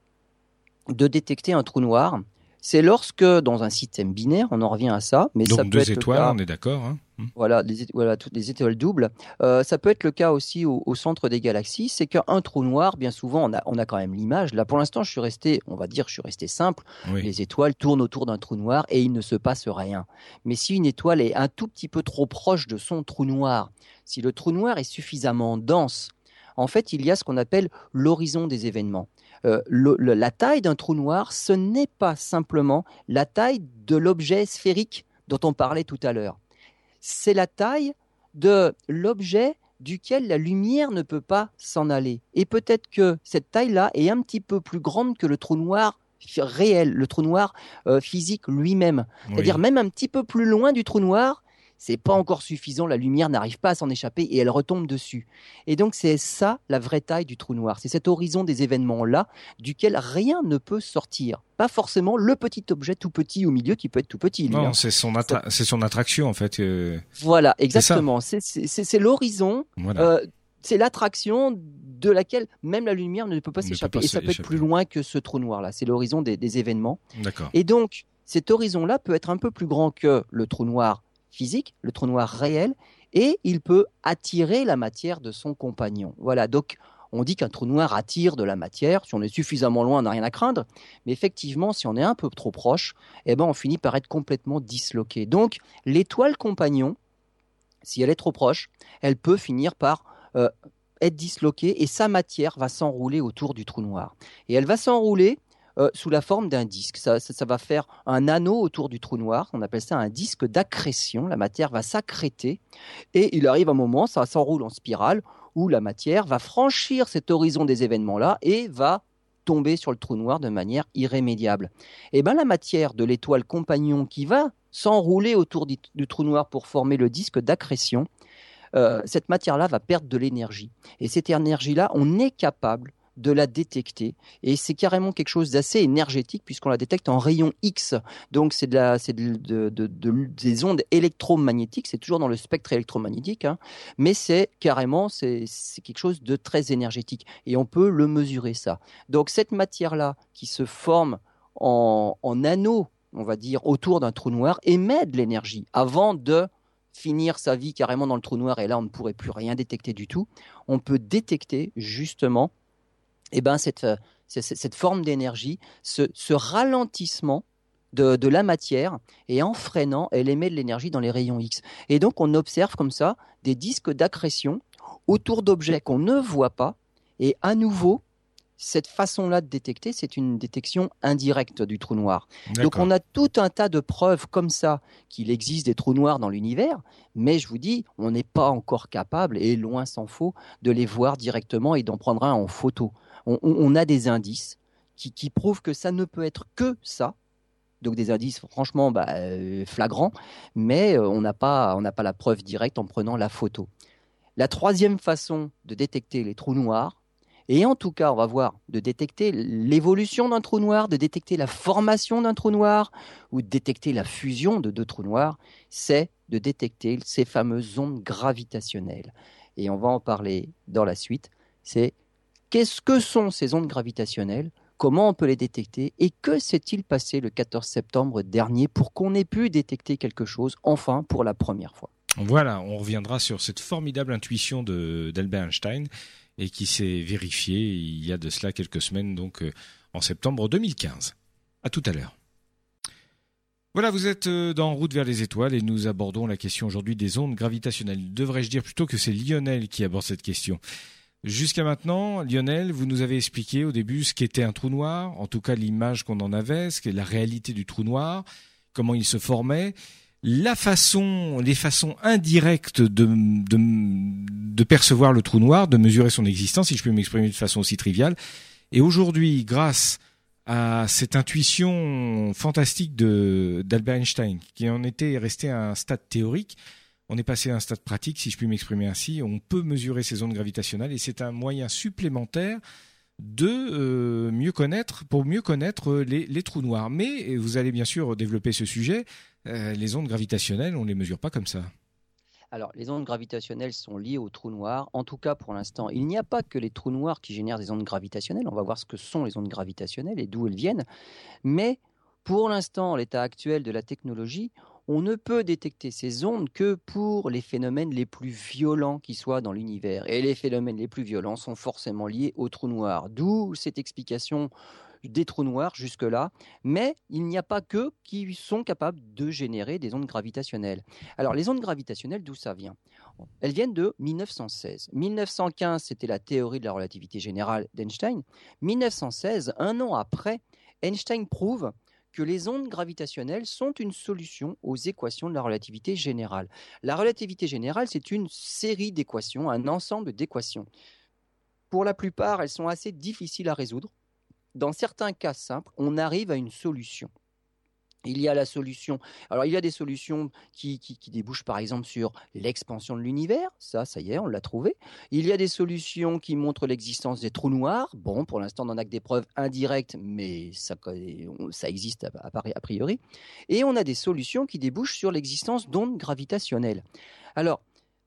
de détecter un trou noir, c'est lorsque dans un système binaire, on en revient à ça, mais Donc ça peut deux être étoiles, on est d'accord. Hein hmm. voilà, des, voilà, toutes les étoiles doubles. Euh, ça peut être le cas aussi au, centre des galaxies, c'est qu'un trou noir, bien souvent, on a, on a quand même l'image. Là, pour l'instant, je suis resté, on va dire, je suis resté simple. Les étoiles tournent autour d'un trou noir et il ne se passe rien. Mais si une étoile est un tout petit peu trop proche de son trou noir, si le trou noir est suffisamment dense, en fait, il y a ce qu'on appelle l'horizon des événements. Euh, la taille d'un trou noir, ce n'est pas simplement la taille de l'objet sphérique dont on parlait tout à l'heure. C'est la taille de l'objet duquel la lumière ne peut pas s'en aller. Et peut-être que cette taille-là est un petit peu plus grande que le trou noir réel, le trou noir euh, physique lui-même. C'est-à-dire même un petit peu plus loin du trou noir, c'est pas encore suffisant, la lumière n'arrive pas à s'en échapper et elle retombe dessus. Et donc c'est ça la vraie taille du trou noir, c'est cet horizon des événements-là duquel rien ne peut sortir. Pas forcément le petit objet tout petit au milieu qui peut être tout petit. non, hein. c'est son, c'est son attraction en fait. Euh. Voilà, exactement. C'est l'horizon. Euh, c'est l'attraction de laquelle même la lumière ne peut pas s'échapper. Et ça peut être plus loin que ce trou noir-là. C'est l'horizon des, des événements. Et donc, cet horizon-là peut être un peu plus grand que le trou noir physique, le trou noir réel, et il peut attirer la matière de son compagnon. Voilà, donc on dit qu'un trou noir attire de la matière. Si on est suffisamment loin, on n'a rien à craindre. Mais effectivement, si on est un peu trop proche, eh ben, on finit par être complètement disloqué. Donc, l'étoile compagnon, si elle est trop proche, elle peut finir par euh, être disloquée et sa matière va s'enrouler autour du trou noir. Et elle va s'enrouler euh, sous la forme d'un disque. Ça, va faire un anneau autour du trou noir. On appelle ça un disque d'accrétion. La matière va s'accréter et il arrive un moment, ça s'enroule en spirale, où la matière va franchir cet horizon des événements-là et va tomber sur le trou noir de manière irrémédiable. Et eh bien la matière de l'étoile compagnon qui va s'enrouler autour du, trou noir pour former le disque d'accrétion, euh, cette matière-là va perdre de l'énergie. Et cette énergie-là, on est capable de la détecter. Et c'est carrément quelque chose d'assez énergétique puisqu'on la détecte en rayon X. Donc c'est de la, c'est de, des ondes électromagnétiques. C'est toujours dans le spectre électromagnétique, hein. mais c'est carrément quelque chose de très énergétique et on peut le mesurer ça. Donc cette matière là qui se forme en, en anneaux, on va dire autour d'un trou noir, émet de l'énergie avant de finir sa vie carrément dans le trou noir et là on ne pourrait plus rien détecter du tout. On peut détecter justement eh ben cette, euh, cette forme d'énergie, ce, ralentissement de, la matière, et en freinant, elle émet de l'énergie dans les rayons X. Et donc on observe comme ça des disques d'accrétion autour d'objets qu'on ne voit pas, et à nouveau, cette façon-là de détecter, c'est une détection indirecte du trou noir. Donc on a tout un tas de preuves comme ça qu'il existe des trous noirs dans l'univers, mais je vous dis, on n'est pas encore capable, et loin s'en faut, de les voir directement et d'en prendre un en photo on, a des indices qui, prouvent que ça ne peut être que ça, donc des indices franchement bah, euh, flagrants, mais euh, on n'a pas, pas la preuve directe en prenant la photo. La troisième façon de détecter les trous noirs, et en tout cas, on va voir de détecter l'évolution d'un trou noir, de détecter la formation d'un trou noir ou de détecter la fusion de deux trous noirs, c'est de détecter ces fameuses ondes gravitationnelles. Et on va en parler dans la suite. C'est qu'est-ce que sont ces ondes gravitationnelles? Comment on peut les détecter? Et que s'est-il passé le 14 septembre dernier pour qu'on ait pu détecter quelque chose, enfin, pour la première fois? Voilà, on reviendra sur cette formidable intuition d'Albert Einstein et qui s'est vérifié il y a de cela quelques semaines, donc euh, en septembre 2015. À tout à l'heure. Voilà, vous êtes euh, dans Route vers les étoiles et nous abordons la question aujourd'hui des ondes gravitationnelles. Devrais-je dire plutôt que c'est Lionel qui aborde cette question? Jusqu'à maintenant, Lionel, vous nous avez expliqué au début ce qu'était un trou noir, en tout cas l'image qu'on en avait, ce qu'est la réalité du trou noir, comment il se formait la façon, les façons indirectes de, de, percevoir le trou noir, de mesurer son existence, si je peux m'exprimer de façon aussi triviale. Et aujourd'hui, grâce à cette intuition fantastique de d'Albert Einstein, qui en était resté à un stade théorique, on est passé à un stade pratique, si je puis m'exprimer ainsi. On peut mesurer ces ondes gravitationnelles et c'est un moyen supplémentaire de euh, mieux connaître, pour mieux connaître les, les, trous noirs. Mais vous allez bien sûr développer ce sujet. Euh, les ondes gravitationnelles, on ne les mesure pas comme ça. Alors, les ondes gravitationnelles sont liées aux trous noirs. En tout cas, pour l'instant, il n'y a pas que les trous noirs qui génèrent des ondes gravitationnelles. On va voir ce que sont les ondes gravitationnelles et d'où elles viennent. Mais pour l'instant, l'état actuel de la technologie, on ne peut détecter ces ondes que pour les phénomènes les plus violents qui soient dans l'univers. Et les phénomènes les plus violents sont forcément liés aux trous noirs. D'où cette explication des trous noirs jusque-là, mais il n'y a pas que qui sont capables de générer des ondes gravitationnelles. Alors les ondes gravitationnelles, d'où ça vient? Elles viennent de 1916. 1915, c'était la théorie de la relativité générale d'Einstein. 1916, un an après, Einstein prouve que les ondes gravitationnelles sont une solution aux équations de la relativité générale. La relativité générale, c'est une série d'équations, un ensemble d'équations. Pour la plupart, elles sont assez difficiles à résoudre dans certains cas simples, on arrive à une solution. Il y a la solution. Alors, il y a des solutions qui, débouchent par exemple sur l'expansion de l'univers. Ça, ça y est, on l'a trouvé. Il y a des solutions qui montrent l'existence des trous noirs. Bon, pour l'instant, on n'en a que des preuves indirectes, mais ça, ça existe a, a priori. Et on a des solutions qui débouchent sur l'existence d'ondes gravitationnelles. Alors,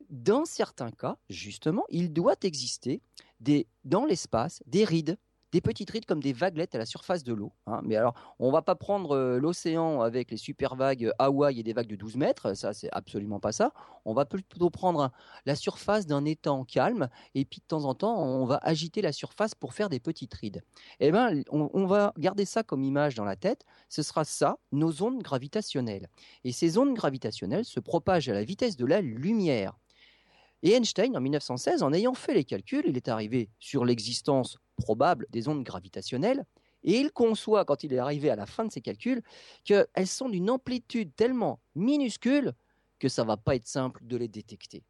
dans certains cas, justement, il doit exister des, dans l'espace des rides des petites rides comme des vaguelettes à la surface de l'eau. Hein. Mais alors, on va pas prendre euh, l'océan avec les super vagues Hawaï et des vagues de 12 mètres, ça c'est absolument pas ça. On va plutôt prendre la surface d'un étang calme et puis de temps en temps, on va agiter la surface pour faire des petites rides. Eh ben, on, va garder ça comme image dans la tête. Ce sera ça, nos ondes gravitationnelles. Et ces ondes gravitationnelles se propagent à la vitesse de la lumière. Et Einstein, en 1916, en ayant fait les calculs, il est arrivé sur l'existence probable des ondes gravitationnelles. Et il conçoit, quand il est arrivé à la fin de ses calculs, qu'elles sont d'une amplitude tellement minuscule que ça ne va pas être simple de les détecter.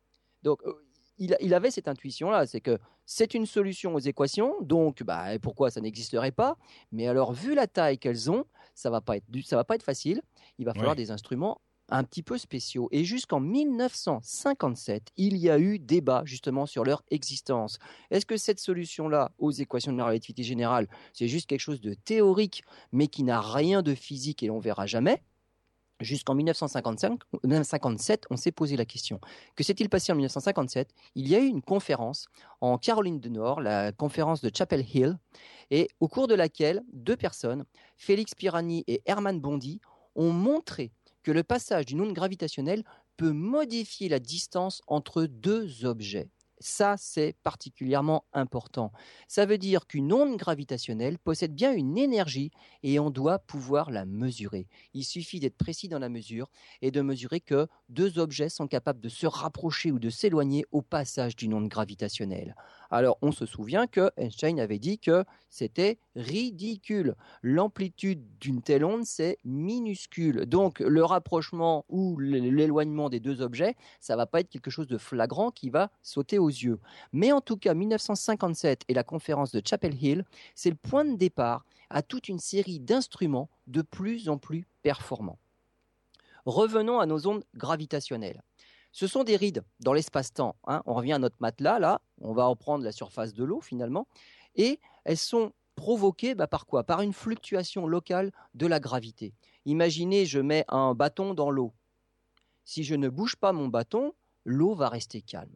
Donc, euh, il, avait cette intuition-là, c'est que c'est une solution aux équations, donc bah, pourquoi ça n'existerait pas? Mais alors, vu la taille qu'elles ont, ça ne va, pas être, va pas être facile. Il va falloir des instruments un petit peu spéciaux. Et jusqu'en 1957, il y a eu débat justement sur leur existence. Est-ce que cette solution-là aux équations de la relativité générale, c'est juste quelque chose de théorique, mais qui n'a rien de physique et on verra jamais? Jusqu'en 1957, on s'est posé la question. Que s'est-il passé en 1957 Il y a eu une conférence en Caroline du Nord, la conférence de Chapel Hill, et au cours de laquelle deux personnes, Félix Pirani et Herman Bondy, ont montré que le passage d'une onde gravitationnelle peut modifier la distance entre deux objets. Ça, c'est particulièrement important. Ça veut dire qu'une onde gravitationnelle possède bien une énergie et on doit pouvoir la mesurer. Il suffit d'être précis dans la mesure et de mesurer que deux objets sont capables de se rapprocher ou de s'éloigner au passage d'une onde gravitationnelle. Alors, on se souvient que Einstein avait dit que c'était ridicule. L'amplitude d'une telle onde, c'est minuscule. Donc, le rapprochement ou l'éloignement des deux objets, ça va pas être quelque chose de flagrant qui va sauter aux yeux. Mais en tout cas, 1957 et la conférence de Chapel Hill, c'est le point de départ à toute une série d'instruments de plus en plus performants. Revenons à nos ondes gravitationnelles. Ce sont des rides dans l'espace-temps. Hein. On revient à notre matelas, là, on va reprendre la surface de l'eau finalement, et elles sont provoquées bah, par quoi? Par une fluctuation locale de la gravité. Imaginez, je mets un bâton dans l'eau. Si je ne bouge pas mon bâton, l'eau va rester calme.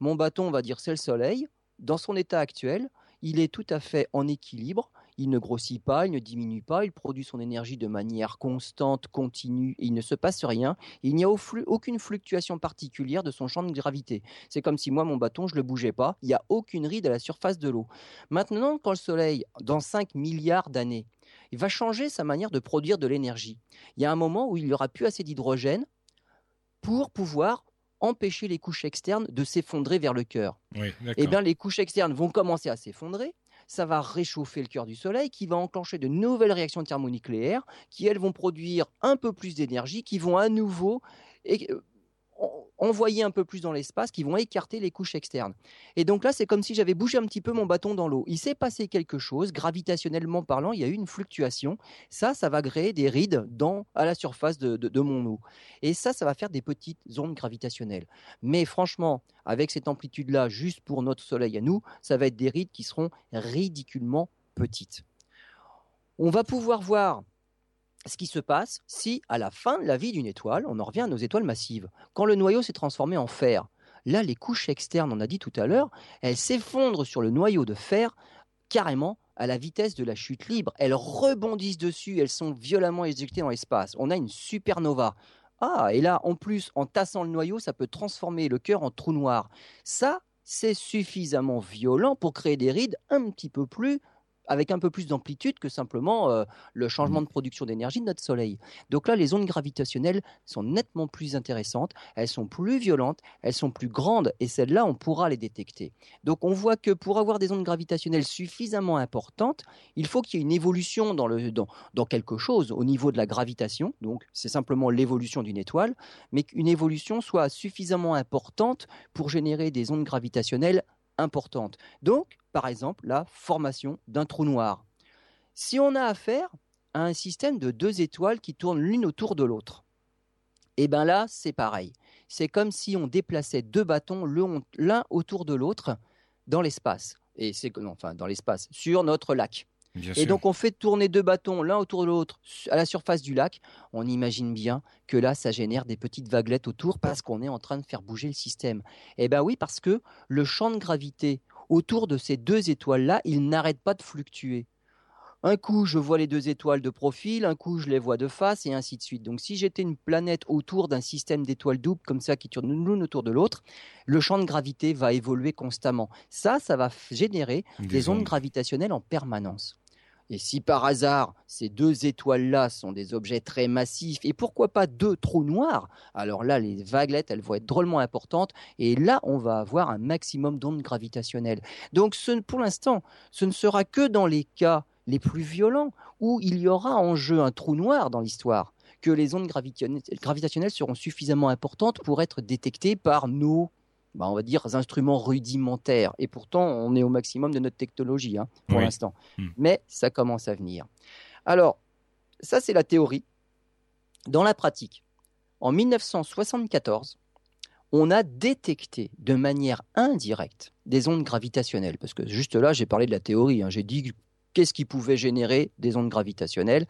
Mon bâton, va dire c'est le soleil. Dans son état actuel, il est tout à fait en équilibre il ne grossit pas, il ne diminue pas, il produit son énergie de manière constante, continue, il ne se passe rien. Il n'y a aucune fluctuation particulière de son champ de gravité. C'est comme si moi, mon bâton, je ne le bougeais pas, il n'y a aucune ride à la surface de l'eau. Maintenant, quand le Soleil, dans 5 milliards d'années, il va changer sa manière de produire de l'énergie. Il y a un moment où il n'y aura plus assez d'hydrogène pour pouvoir empêcher les couches externes de s'effondrer vers le cœur. eh bien, les couches externes vont commencer à s'effondrer ça va réchauffer le cœur du Soleil, qui va enclencher de nouvelles réactions thermonucléaires, qui elles vont produire un peu plus d'énergie, qui vont à nouveau envoyer un peu plus dans l'espace, qui vont écarter les couches externes. Et donc là, c'est comme si j'avais bougé un petit peu mon bâton dans l'eau. Il s'est passé quelque chose, gravitationnellement parlant, il y a eu une fluctuation. Ça, ça va créer des rides à la surface de, de mon eau. Et ça, ça va faire des petites ondes gravitationnelles. Mais franchement, avec cette amplitude-là, juste pour notre Soleil à nous, ça va être des rides qui seront ridiculement petites. On va pouvoir voir ce qui se passe si, à la fin de la vie d'une étoile, on en revient à nos étoiles massives, quand le noyau s'est transformé en fer, là, les couches externes, on a dit tout à l'heure, elles s'effondrent sur le noyau de fer carrément à la vitesse de la chute libre. Elles rebondissent dessus, elles sont violemment éjectées dans l'espace. On a une supernova. Ah, et là, en plus, en tassant le noyau, ça peut transformer le cœur en trou noir. Ça, c'est suffisamment violent pour créer des rides un petit peu plus avec un peu plus d'amplitude que simplement euh, le changement mmh. de production d'énergie de notre Soleil. Donc là, les ondes gravitationnelles sont nettement plus intéressantes, elles sont plus violentes, elles sont plus grandes, et celles-là, on pourra les détecter. Donc on voit que pour avoir des ondes gravitationnelles suffisamment importantes, il faut qu'il y ait une évolution dans, le, dans, dans quelque chose au niveau de la gravitation, donc c'est simplement l'évolution d'une étoile, mais qu'une évolution soit suffisamment importante pour générer des ondes gravitationnelles importantes. Donc, par exemple la formation d'un trou noir. Si on a affaire à un système de deux étoiles qui tournent l'une autour de l'autre, et eh bien là, c'est pareil. C'est comme si on déplaçait deux bâtons l'un autour de l'autre dans l'espace. Et c'est enfin dans l'espace, sur notre lac. et donc on fait tourner deux bâtons l'un autour de l'autre à la surface du lac. On imagine bien que là, ça génère des petites vaguelettes autour parce qu'on est en train de faire bouger le système. Eh bien oui, parce que le champ de gravité autour de ces deux étoiles-là, ils n'arrêtent pas de fluctuer. Un coup, je vois les deux étoiles de profil, un coup, je les vois de face, et ainsi de suite. Donc, si j'étais une planète autour d'un système d'étoiles doubles comme ça qui tourne l'une autour de l'autre, le champ de gravité va évoluer constamment. Ça, ça va générer des, ondes gravitationnelles en permanence. Et si par hasard ces deux étoiles-là sont des objets très massifs, et pourquoi pas deux trous noirs, alors là les vaguelettes elles vont être drôlement importantes, et là on va avoir un maximum d'ondes gravitationnelles. Donc pour l'instant, ce ne sera que dans les cas les plus violents où il y aura en jeu un trou noir dans l'histoire que les ondes gravitationnelles seront suffisamment importantes pour être détectées par nos bah, on va dire, instruments rudimentaires. Et pourtant, on est au maximum de notre technologie hein, pour l'instant. Hmm. Mais ça commence à venir. Alors, ça, c'est la théorie. Dans la pratique, en 1974, on a détecté de manière indirecte des ondes gravitationnelles. Parce que juste là, j'ai parlé de la théorie. Hein. J'ai dit qu'est-ce qui pouvait générer des ondes gravitationnelles.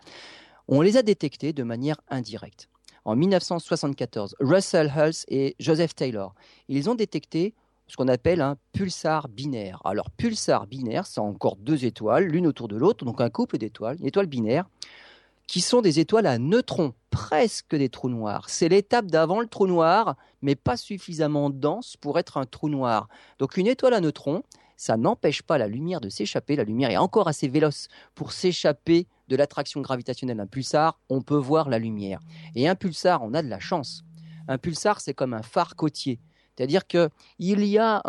On les a détectées de manière indirecte en 1974, Russell Hulse et Joseph Taylor. Ils ont détecté ce qu'on appelle un pulsar binaire. Alors, pulsar binaire, c'est encore deux étoiles, l'une autour de l'autre, donc un couple d'étoiles, une étoile binaire, qui sont des étoiles à neutrons, presque des trous noirs. C'est l'étape d'avant le trou noir, mais pas suffisamment dense pour être un trou noir. Donc, une étoile à neutrons, ça n'empêche pas la lumière de s'échapper. La lumière est encore assez véloce pour s'échapper de l'attraction gravitationnelle d'un pulsar. On peut voir la lumière. Et un pulsar, on a de la chance. Un pulsar, c'est comme un phare côtier. C'est-à-dire qu'il y a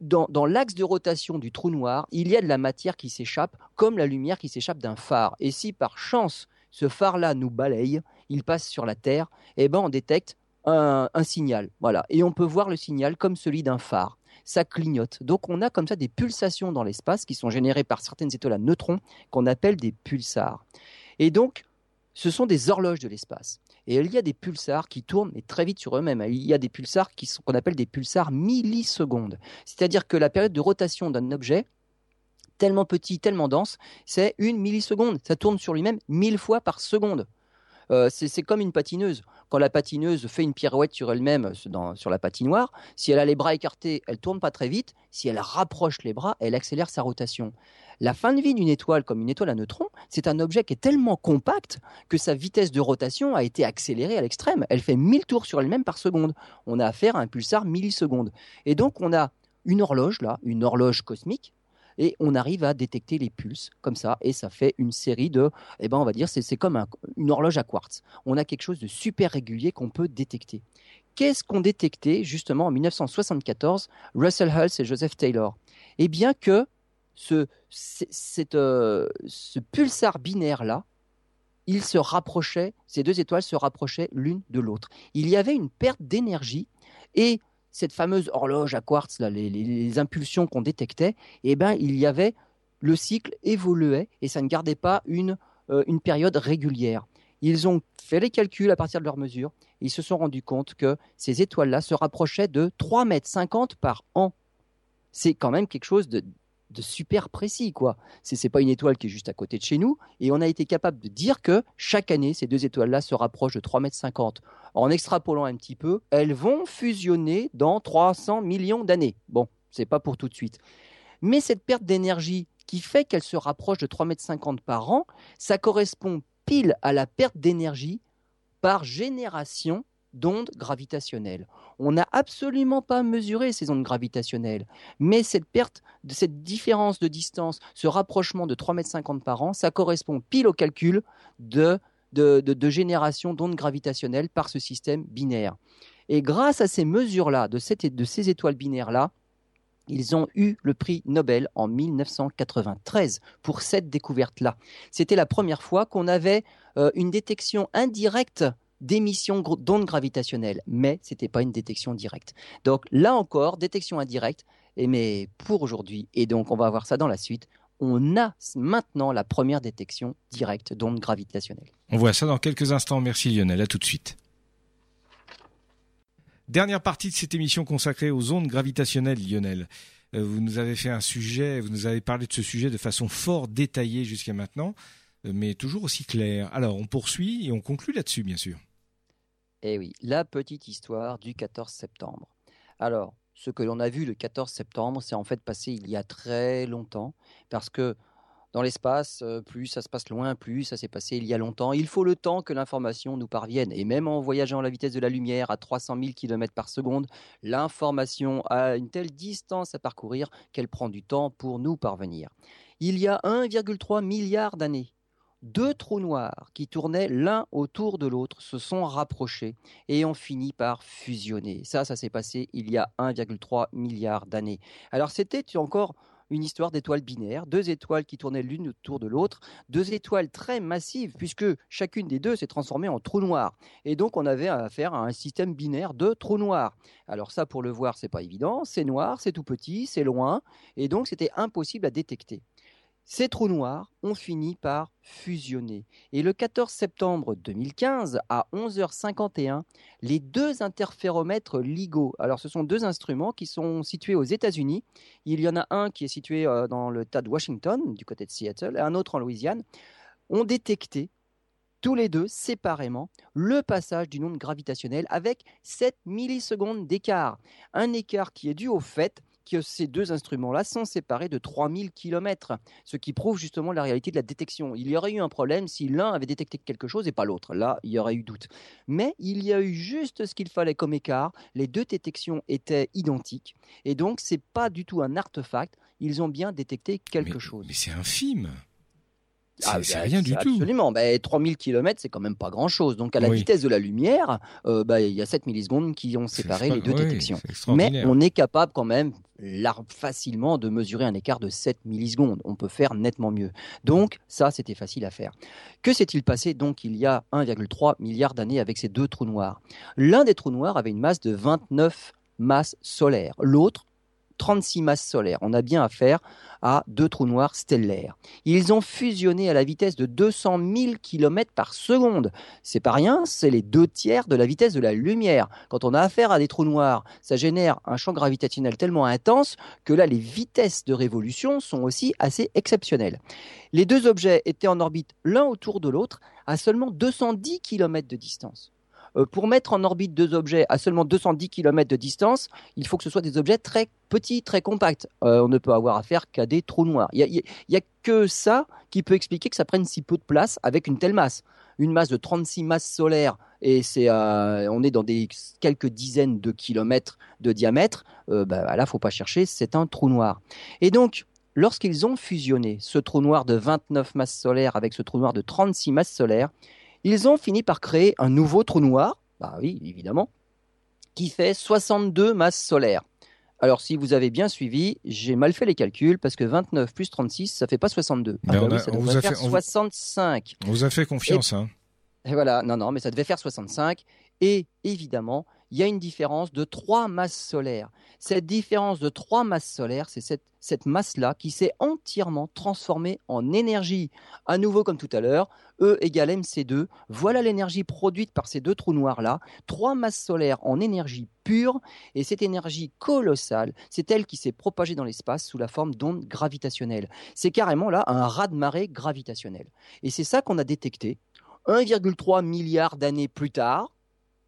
dans, l'axe de rotation du trou noir, il y a de la matière qui s'échappe, comme la lumière qui s'échappe d'un phare. Et si par chance ce phare-là nous balaye, il passe sur la Terre, eh ben on détecte un, signal. Voilà. Et on peut voir le signal comme celui d'un phare. Ça clignote. Donc on a comme ça des pulsations dans l'espace qui sont générées par certaines étoiles à neutrons qu'on appelle des pulsars. Et donc, ce sont des horloges de l'espace. Et il y a des pulsars qui tournent mais très vite sur eux-mêmes. Il y a des pulsars qui sont qu'on appelle des pulsars millisecondes. C'est-à-dire que la période de rotation d'un objet, tellement petit, tellement dense, c'est une milliseconde. Ça tourne sur lui-même mille fois par seconde. Euh, c'est comme une patineuse. Quand la patineuse fait une pirouette sur elle-même sur la patinoire, si elle a les bras écartés, elle tourne pas très vite. Si elle rapproche les bras, elle accélère sa rotation. La fin de vie d'une étoile, comme une étoile à neutrons, c'est un objet qui est tellement compact que sa vitesse de rotation a été accélérée à l'extrême. Elle fait 1000 tours sur elle-même par seconde. On a affaire à un pulsar milliseconde. Et donc on a une horloge là, une horloge cosmique et on arrive à détecter les pulses comme ça et ça fait une série de eh ben on va dire c'est comme une horloge à quartz. On a quelque chose de super régulier qu'on peut détecter. Qu'est-ce qu'on détectait justement en 1974 Russell Hulse et Joseph Taylor? Eh bien que ce, euh, ce pulsar binaire là ils se rapprochaient, ces deux étoiles se rapprochaient l'une de l'autre. Il y avait une perte d'énergie et cette fameuse horloge à quartz, les, impulsions qu'on détectait, eh ben, il y avait le cycle évoluait et ça ne gardait pas une, euh, une période régulière. Ils ont fait les calculs à partir de leurs mesures. Et ils se sont rendus compte que ces étoiles-là se rapprochaient de 3,50 mètres par an. C'est quand même quelque chose de, super précis, quoi. C'est pas une étoile qui est juste à côté de chez nous, et on a été capable de dire que chaque année, ces deux étoiles-là se rapprochent de 3,50 mètres. En extrapolant un petit peu, elles vont fusionner dans 300 millions d'années. Bon, c'est pas pour tout de suite. Mais cette perte d'énergie qui fait qu'elles se rapprochent de 3,50 mètres par an, ça correspond pile à la perte d'énergie par génération d'ondes gravitationnelles. On n'a absolument pas mesuré ces ondes gravitationnelles, mais cette perte, cette différence de distance, ce rapprochement de 3,50 m par an, ça correspond pile au calcul de, génération d'ondes gravitationnelles par ce système binaire. Et grâce à ces mesures-là, de, de ces étoiles binaires-là, ils ont eu le prix Nobel en 1993 pour cette découverte-là. C'était la première fois qu'on avait euh, une détection indirecte d'émissions d'ondes gravitationnelles, mais ce n'était pas une détection directe. Donc là encore, détection indirecte, et mais pour aujourd'hui, et donc on va voir ça dans la suite, on a maintenant la première détection directe d'ondes gravitationnelles. On voit ça dans quelques instants. Merci Lionel, à tout de suite. Dernière partie de cette émission consacrée aux ondes gravitationnelles, Lionel. Euh, vous nous avez fait un sujet, vous nous avez parlé de ce sujet de façon fort détaillée jusqu'à maintenant, euh, mais toujours aussi claire. Alors on poursuit et on conclut là-dessus, bien sûr. Eh oui, la petite histoire du 14 septembre. Alors, ce que l'on a vu le 14 septembre, c'est en fait passé il y a très longtemps, parce que dans l'espace, euh, plus ça se passe loin, plus ça s'est passé il y a longtemps. Il faut le temps que l'information nous parvienne. Et même en voyageant à la vitesse de la lumière à 300 000 km par seconde, l'information a une telle distance à parcourir qu'elle prend du temps pour nous parvenir. Il y a 1,3 milliard d'années, deux trous noirs qui tournaient l'un autour de l'autre se sont rapprochés et ont fini par fusionner. Ça, ça s'est passé il y a 1,3 milliard d'années. Alors c'était encore une histoire d'étoiles binaires, deux étoiles qui tournaient l'une autour de l'autre, deux étoiles très massives puisque chacune des deux s'est transformée en trou noir. Et donc on avait affaire à un système binaire de trous noirs. Alors ça pour le voir, c'est pas évident, c'est noir, c'est tout petit, c'est loin et donc c'était impossible à détecter. Ces trous noirs ont fini par fusionner. Et le 14 septembre 2015, à 11h51, les deux interféromètres LIGO, alors ce sont deux instruments qui sont situés aux États-Unis. Il y en a un qui est situé euh, dans le tas de Washington, du côté de Seattle, et un autre en Louisiane, ont détecté tous les deux séparément le passage d'une onde gravitationnelle avec 7 millisecondes d'écart. Un écart qui est dû au fait que ces deux instruments-là sont séparés de 3000 km, ce qui prouve justement la réalité de la détection. Il y aurait eu un problème si l'un avait détecté quelque chose et pas l'autre. Là, il y aurait eu doute. Mais il y a eu juste ce qu'il fallait comme écart. Les deux détections étaient identiques. Et donc, c'est pas du tout un artefact. Ils ont bien détecté quelque chose. Mais c'est infime c'est ah, rien du tout. Absolument. 3000 km, c'est quand même pas grand-chose. Donc, à la vitesse de la lumière, euh, bah, il y a 7 millisecondes qui ont séparé les deux détections. Mais on est capable quand même facilement de mesurer un écart de 7 millisecondes. On peut faire nettement mieux. Donc, ça, c'était facile à faire. Que s'est-il passé donc il y a 1,3 milliard d'années avec ces deux trous noirs? L'un des trous noirs avait une masse de 29 masses solaires. L'autre 36 masses solaires. On a bien affaire à deux trous noirs stellaires. Ils ont fusionné à la vitesse de 200 000 km par seconde. C'est pas rien, c'est les deux tiers de la vitesse de la lumière. Quand on a affaire à des trous noirs, ça génère un champ gravitationnel tellement intense que là, les vitesses de révolution sont aussi assez exceptionnelles. Les deux objets étaient en orbite l'un autour de l'autre à seulement 210 km de distance. Euh, pour mettre en orbite deux objets à seulement 210 km de distance, il faut que ce soit des objets très petits, très compacts. Euh, on ne peut avoir affaire qu'à des trous noirs. Il n'y a, que ça qui peut expliquer que ça prenne si peu de place avec une telle masse. Une masse de 36 masses solaires et c'est euh, on est dans des quelques dizaines de kilomètres de diamètre. bah, là, faut pas chercher, c'est un trou noir. Et donc, lorsqu'ils ont fusionné ce trou noir de 29 masses solaires avec ce trou noir de 36 masses solaires, ils ont fini par créer un nouveau trou noir, bah oui, évidemment, qui fait 62 masses solaires. Alors, si vous avez bien suivi, j'ai mal fait les calculs parce que 29 plus 36, ça fait pas 62. Ah bah ça devrait faire 65. On vous a fait confiance. hein. et voilà, non, non, mais ça devait faire 65. Et évidemment, il y a une différence de trois masses solaires. Cette différence de trois masses solaires, c'est cette, masse-là qui s'est entièrement transformée en énergie. À nouveau, comme tout à l'heure, E égale mc2. Voilà l'énergie produite par ces deux trous noirs-là. Trois masses solaires en énergie pure. Et cette énergie colossale, c'est elle qui s'est propagée dans l'espace sous la forme d'ondes gravitationnelles. C'est carrément là un ras-de-marée gravitationnel. Et c'est ça qu'on a détecté 1,3 milliard d'années plus tard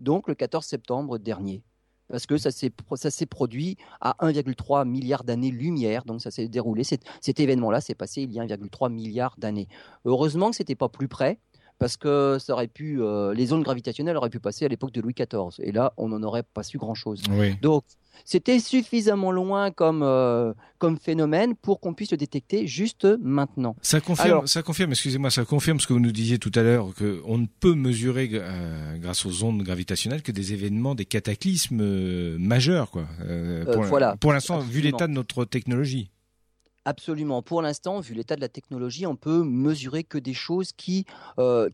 donc le 14 septembre dernier. Parce que ça s'est produit à 1,3 milliard d'années-lumière, donc ça s'est déroulé. Cet, événement-là s'est passé il y a 1,3 milliard d'années. Heureusement que ce n'était pas plus près, parce que ça aurait pu, euh, les ondes gravitationnelles auraient pu passer à l'époque de Louis XIV. Et là, on n'en aurait pas su grand-chose. Donc, c'était suffisamment loin comme, euh, comme phénomène pour qu'on puisse le détecter juste maintenant. Ça confirme, ça confirme excusez-moi, ça confirme ce que vous nous disiez tout à l'heure, qu'on ne peut mesurer euh, grâce aux ondes gravitationnelles que des événements, des cataclysmes majeurs. Quoi. pour, voilà, pour l'instant, vu l'état de notre technologie. Absolument. Pour l'instant, vu l'état de la technologie, on peut mesurer que des choses qui, euh,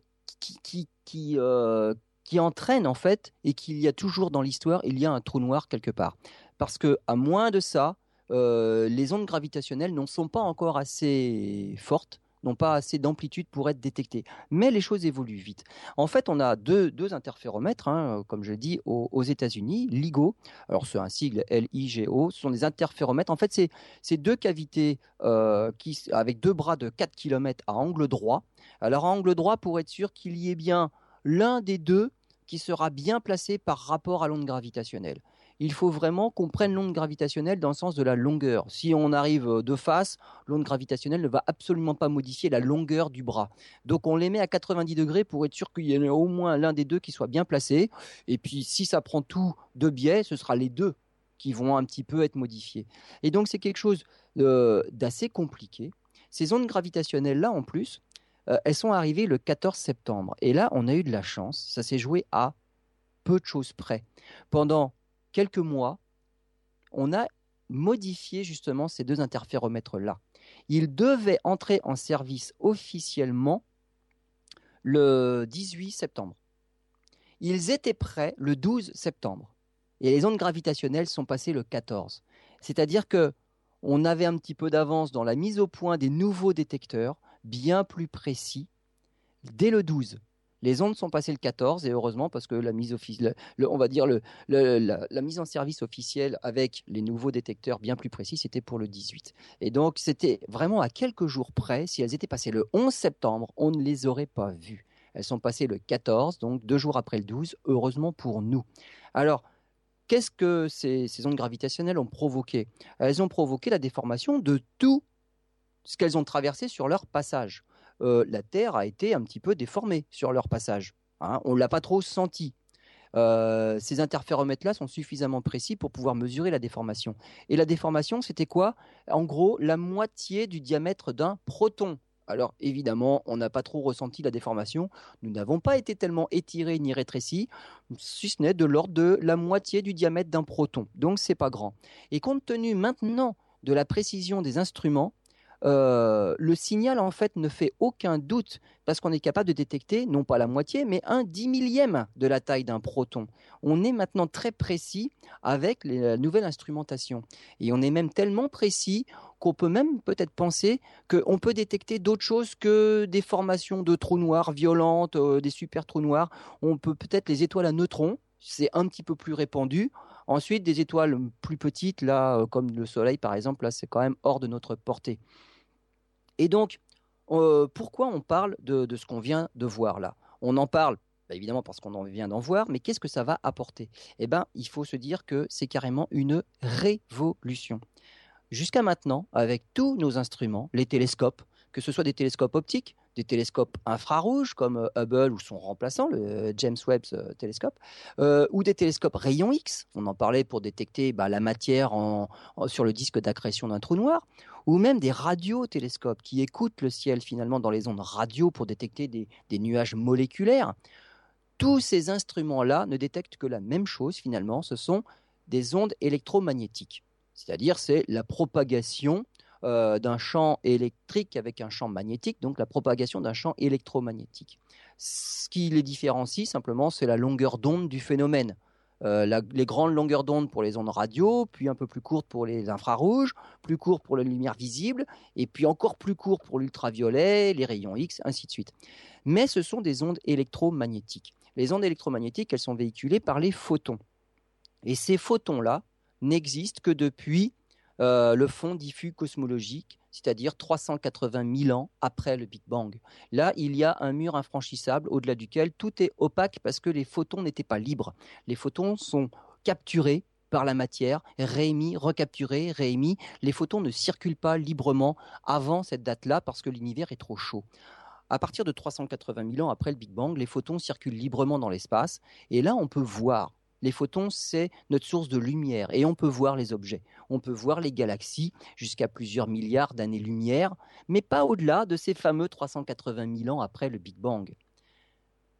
euh, qui, entraînent en fait, et qu'il y a toujours dans l'histoire, il y a un trou noir quelque part. Parce que à moins de ça, euh, les ondes gravitationnelles ne sont pas encore assez fortes n'ont pas assez d'amplitude pour être détectés. Mais les choses évoluent vite. En fait, on a deux, deux interféromètres, hein, comme je dis, aux, États-Unis, LIGO. Alors, c'est un sigle L-I-G-O. Ce sont des interféromètres. En fait, c'est deux cavités euh, qui, avec deux bras de 4 km à angle droit. Alors, à angle droit, pour être sûr qu'il y ait bien l'un des deux qui sera bien placé par rapport à l'onde gravitationnelle il faut vraiment qu'on prenne l'onde gravitationnelle dans le sens de la longueur. Si on arrive euh, de face, l'onde gravitationnelle ne va absolument pas modifier la longueur du bras. Donc on les met à 90 degrés pour être sûr qu'il y ait au moins l'un des deux qui soit bien placé. Et puis si ça prend tout de biais, ce sera les deux qui vont un petit peu être modifiés. Et donc c'est quelque chose euh, d'assez compliqué. Ces ondes gravitationnelles-là, en plus, euh, elles sont arrivées le 14 septembre. Et là, on a eu de la chance. Ça s'est joué à peu de choses près. Pendant quelques mois, on a modifié justement ces deux interféromètres-là. Ils devaient entrer en service officiellement le 18 septembre. Ils étaient prêts le 12 septembre. Et les ondes gravitationnelles sont passées le 14. C'est-à-dire que on avait un petit peu d'avance dans la mise au point des nouveaux détecteurs, bien plus précis, dès le 12. Les ondes sont passées le 14 et heureusement parce que la mise, on va dire la, mise en service officielle avec les nouveaux détecteurs bien plus précis, c'était pour le 18. Et donc c'était vraiment à quelques jours près. Si elles étaient passées le 11 septembre, on ne les aurait pas vues. Elles sont passées le 14, donc deux jours après le 12, heureusement pour nous. Alors, qu'est-ce que ces, ces ondes gravitationnelles ont provoqué? Elles ont provoqué la déformation de tout ce qu'elles ont traversé sur leur passage. Euh, la Terre a été un petit peu déformée sur leur passage. Hein. on ne l'a pas trop senti. Euh, ces interféromètres-là sont suffisamment précis pour pouvoir mesurer la déformation. Et la déformation, c'était quoi? En gros, la moitié du diamètre d'un proton. Alors évidemment, on n'a pas trop ressenti la déformation. Nous n'avons pas été tellement étirés ni rétrécis, si ce n'est de l'ordre de la moitié du diamètre d'un proton. Donc c'est pas grand. Et compte tenu maintenant de la précision des instruments, euh, le signal en fait ne fait aucun doute parce qu'on est capable de détecter non pas la moitié mais un dix millième de la taille d'un proton. On est maintenant très précis avec la nouvelle instrumentation et on est même tellement précis qu'on peut même peut-être penser qu'on peut détecter d'autres choses que des formations de trous noirs violentes, euh, des super trous noirs. On peut peut-être les étoiles à neutrons, c'est un petit peu plus répandu. Ensuite, des étoiles plus petites, là, euh, comme le Soleil par exemple, là, c'est quand même hors de notre portée. Et donc, euh, pourquoi on parle de, ce qu'on vient de voir là? On en parle bah, évidemment parce qu'on vient d'en voir, mais qu'est-ce que ça va apporter? Eh bien, il faut se dire que c'est carrément une révolution. Jusqu'à maintenant, avec tous nos instruments, les télescopes, que ce soit des télescopes optiques, des télescopes infrarouges comme euh, Hubble ou son remplaçant, le euh, James Webb télescope, ou des télescopes rayons X, on en parlait pour détecter bah, la matière sur le disque d'accrétion d'un trou noir, ou même des radiotélescopes qui écoutent le ciel finalement dans les ondes radio pour détecter des, nuages moléculaires. Tous ces instruments-là ne détectent que la même chose finalement, ce sont des ondes électromagnétiques. C'est-à-dire c'est la propagation euh, d'un champ électrique avec un champ magnétique, donc la propagation d'un champ électromagnétique. Ce qui les différencie simplement, c'est la longueur d'onde du phénomène. Euh, les grandes longueurs d'onde pour les ondes radio, puis un peu plus courtes pour les infrarouges, plus courtes pour la lumière visible, et puis encore plus courtes pour l'ultraviolet, les rayons X, ainsi de suite. Mais ce sont des ondes électromagnétiques. Les ondes électromagnétiques, elles sont véhiculées par les photons. Et ces photons-là n'existent que depuis euh, le fond diffus cosmologique, c'est-à-dire 380 000 ans après le Big Bang. Là, il y a un mur infranchissable au-delà duquel tout est opaque parce que les photons n'étaient pas libres. Les photons sont capturés par la matière, réémis, recapturés, réémis. Les photons ne circulent pas librement avant cette date-là parce que l'univers est trop chaud. À partir de 380 000 ans après le Big Bang, les photons circulent librement dans l'espace et là on peut voir les photons, c'est notre source de lumière et on peut voir les objets. On peut voir les galaxies jusqu'à plusieurs milliards d'années-lumière, mais pas au-delà de ces fameux 380 000 ans après le Big Bang.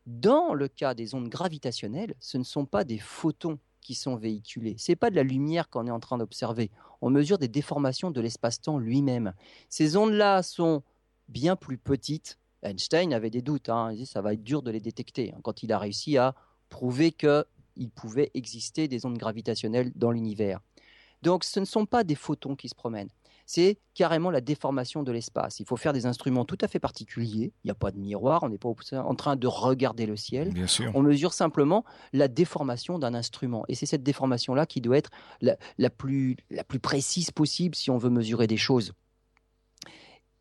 Dans le cas des ondes gravitationnelles, ce ne sont pas des photons qui sont véhiculés. Ce n'est pas de la lumière qu'on est en train d'observer. On mesure des déformations de l'espace-temps lui-même. Ces ondes-là sont bien plus petites. Einstein avait des doutes. Hein. Il dit ça va être dur de les détecter. Hein, quand il a réussi à prouver que il pouvait exister des ondes gravitationnelles dans l'univers. Donc ce ne sont pas des photons qui se promènent, c'est carrément la déformation de l'espace. Il faut faire des instruments tout à fait particuliers, il n'y a pas de miroir, on n'est pas en train de regarder le ciel, on mesure simplement la déformation d'un instrument. Et c'est cette déformation-là qui doit être la, plus, la plus précise possible si on veut mesurer des choses.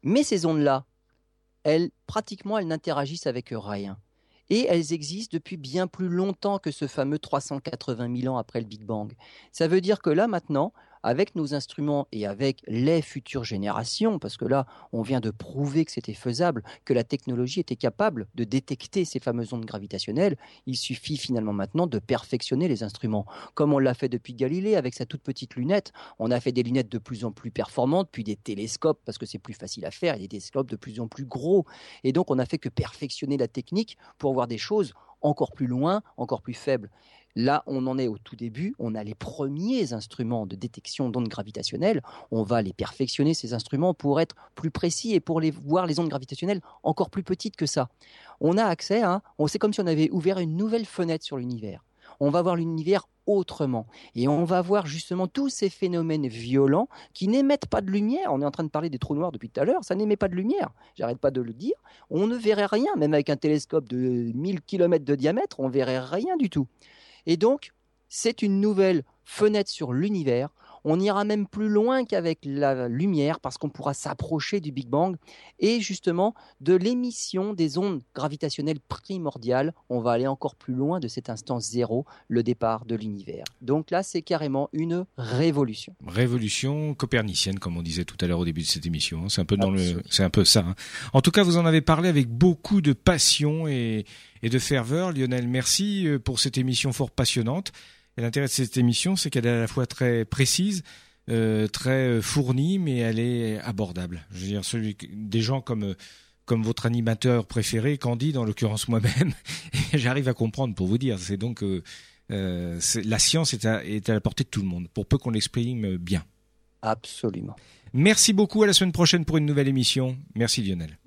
Mais ces ondes-là, elles, pratiquement, elles n'interagissent avec rien et elles existent depuis bien plus longtemps que ce fameux 380 000 ans après le Big Bang. Ça veut dire que là maintenant, avec nos instruments et avec les futures générations, parce que là, on vient de prouver que c'était faisable, que la technologie était capable de détecter ces fameuses ondes gravitationnelles, il suffit finalement maintenant de perfectionner les instruments. Comme on l'a fait depuis Galilée avec sa toute petite lunette, on a fait des lunettes de plus en plus performantes, puis des télescopes, parce que c'est plus facile à faire, et des télescopes de plus en plus gros. Et donc, on n'a fait que perfectionner la technique pour voir des choses encore plus loin, encore plus faibles. Là, on en est au tout début, on a les premiers instruments de détection d'ondes gravitationnelles, on va les perfectionner, ces instruments, pour être plus précis et pour les voir les ondes gravitationnelles encore plus petites que ça. On a accès à, c'est comme si on avait ouvert une nouvelle fenêtre sur l'univers. On va voir l'univers autrement. Et on va voir justement tous ces phénomènes violents qui n'émettent pas de lumière. On est en train de parler des trous noirs depuis tout à l'heure, ça n'émet pas de lumière. J'arrête pas de le dire. On ne verrait rien, même avec un télescope de 1000 km de diamètre, on verrait rien du tout. Et donc, c'est une nouvelle fenêtre sur l'univers. On ira même plus loin qu'avec la lumière parce qu'on pourra s'approcher du Big Bang et justement de l'émission des ondes gravitationnelles primordiales. On va aller encore plus loin de cet instant zéro, le départ de l'univers. Donc là, c'est carrément une révolution. Révolution copernicienne, comme on disait tout à l'heure au début de cette émission. C'est un peu dans le, c'est un peu ça. Hein. En tout cas, vous en avez parlé avec beaucoup de passion et, et de ferveur. Lionel, merci euh, pour cette émission fort passionnante. Et l'intérêt de cette émission, c'est qu'elle est à la fois très précise, très fournie, mais elle est abordable. Je veux dire, celui, des gens comme comme votre animateur préféré, Candide, en l'occurrence moi-même, j'arrive à comprendre pour vous dire. C'est donc la science est à, est à la portée de tout le monde, pour peu qu'on l'exprime bien. Absolument. Merci beaucoup. À la semaine prochaine pour une nouvelle émission. Merci Lionel.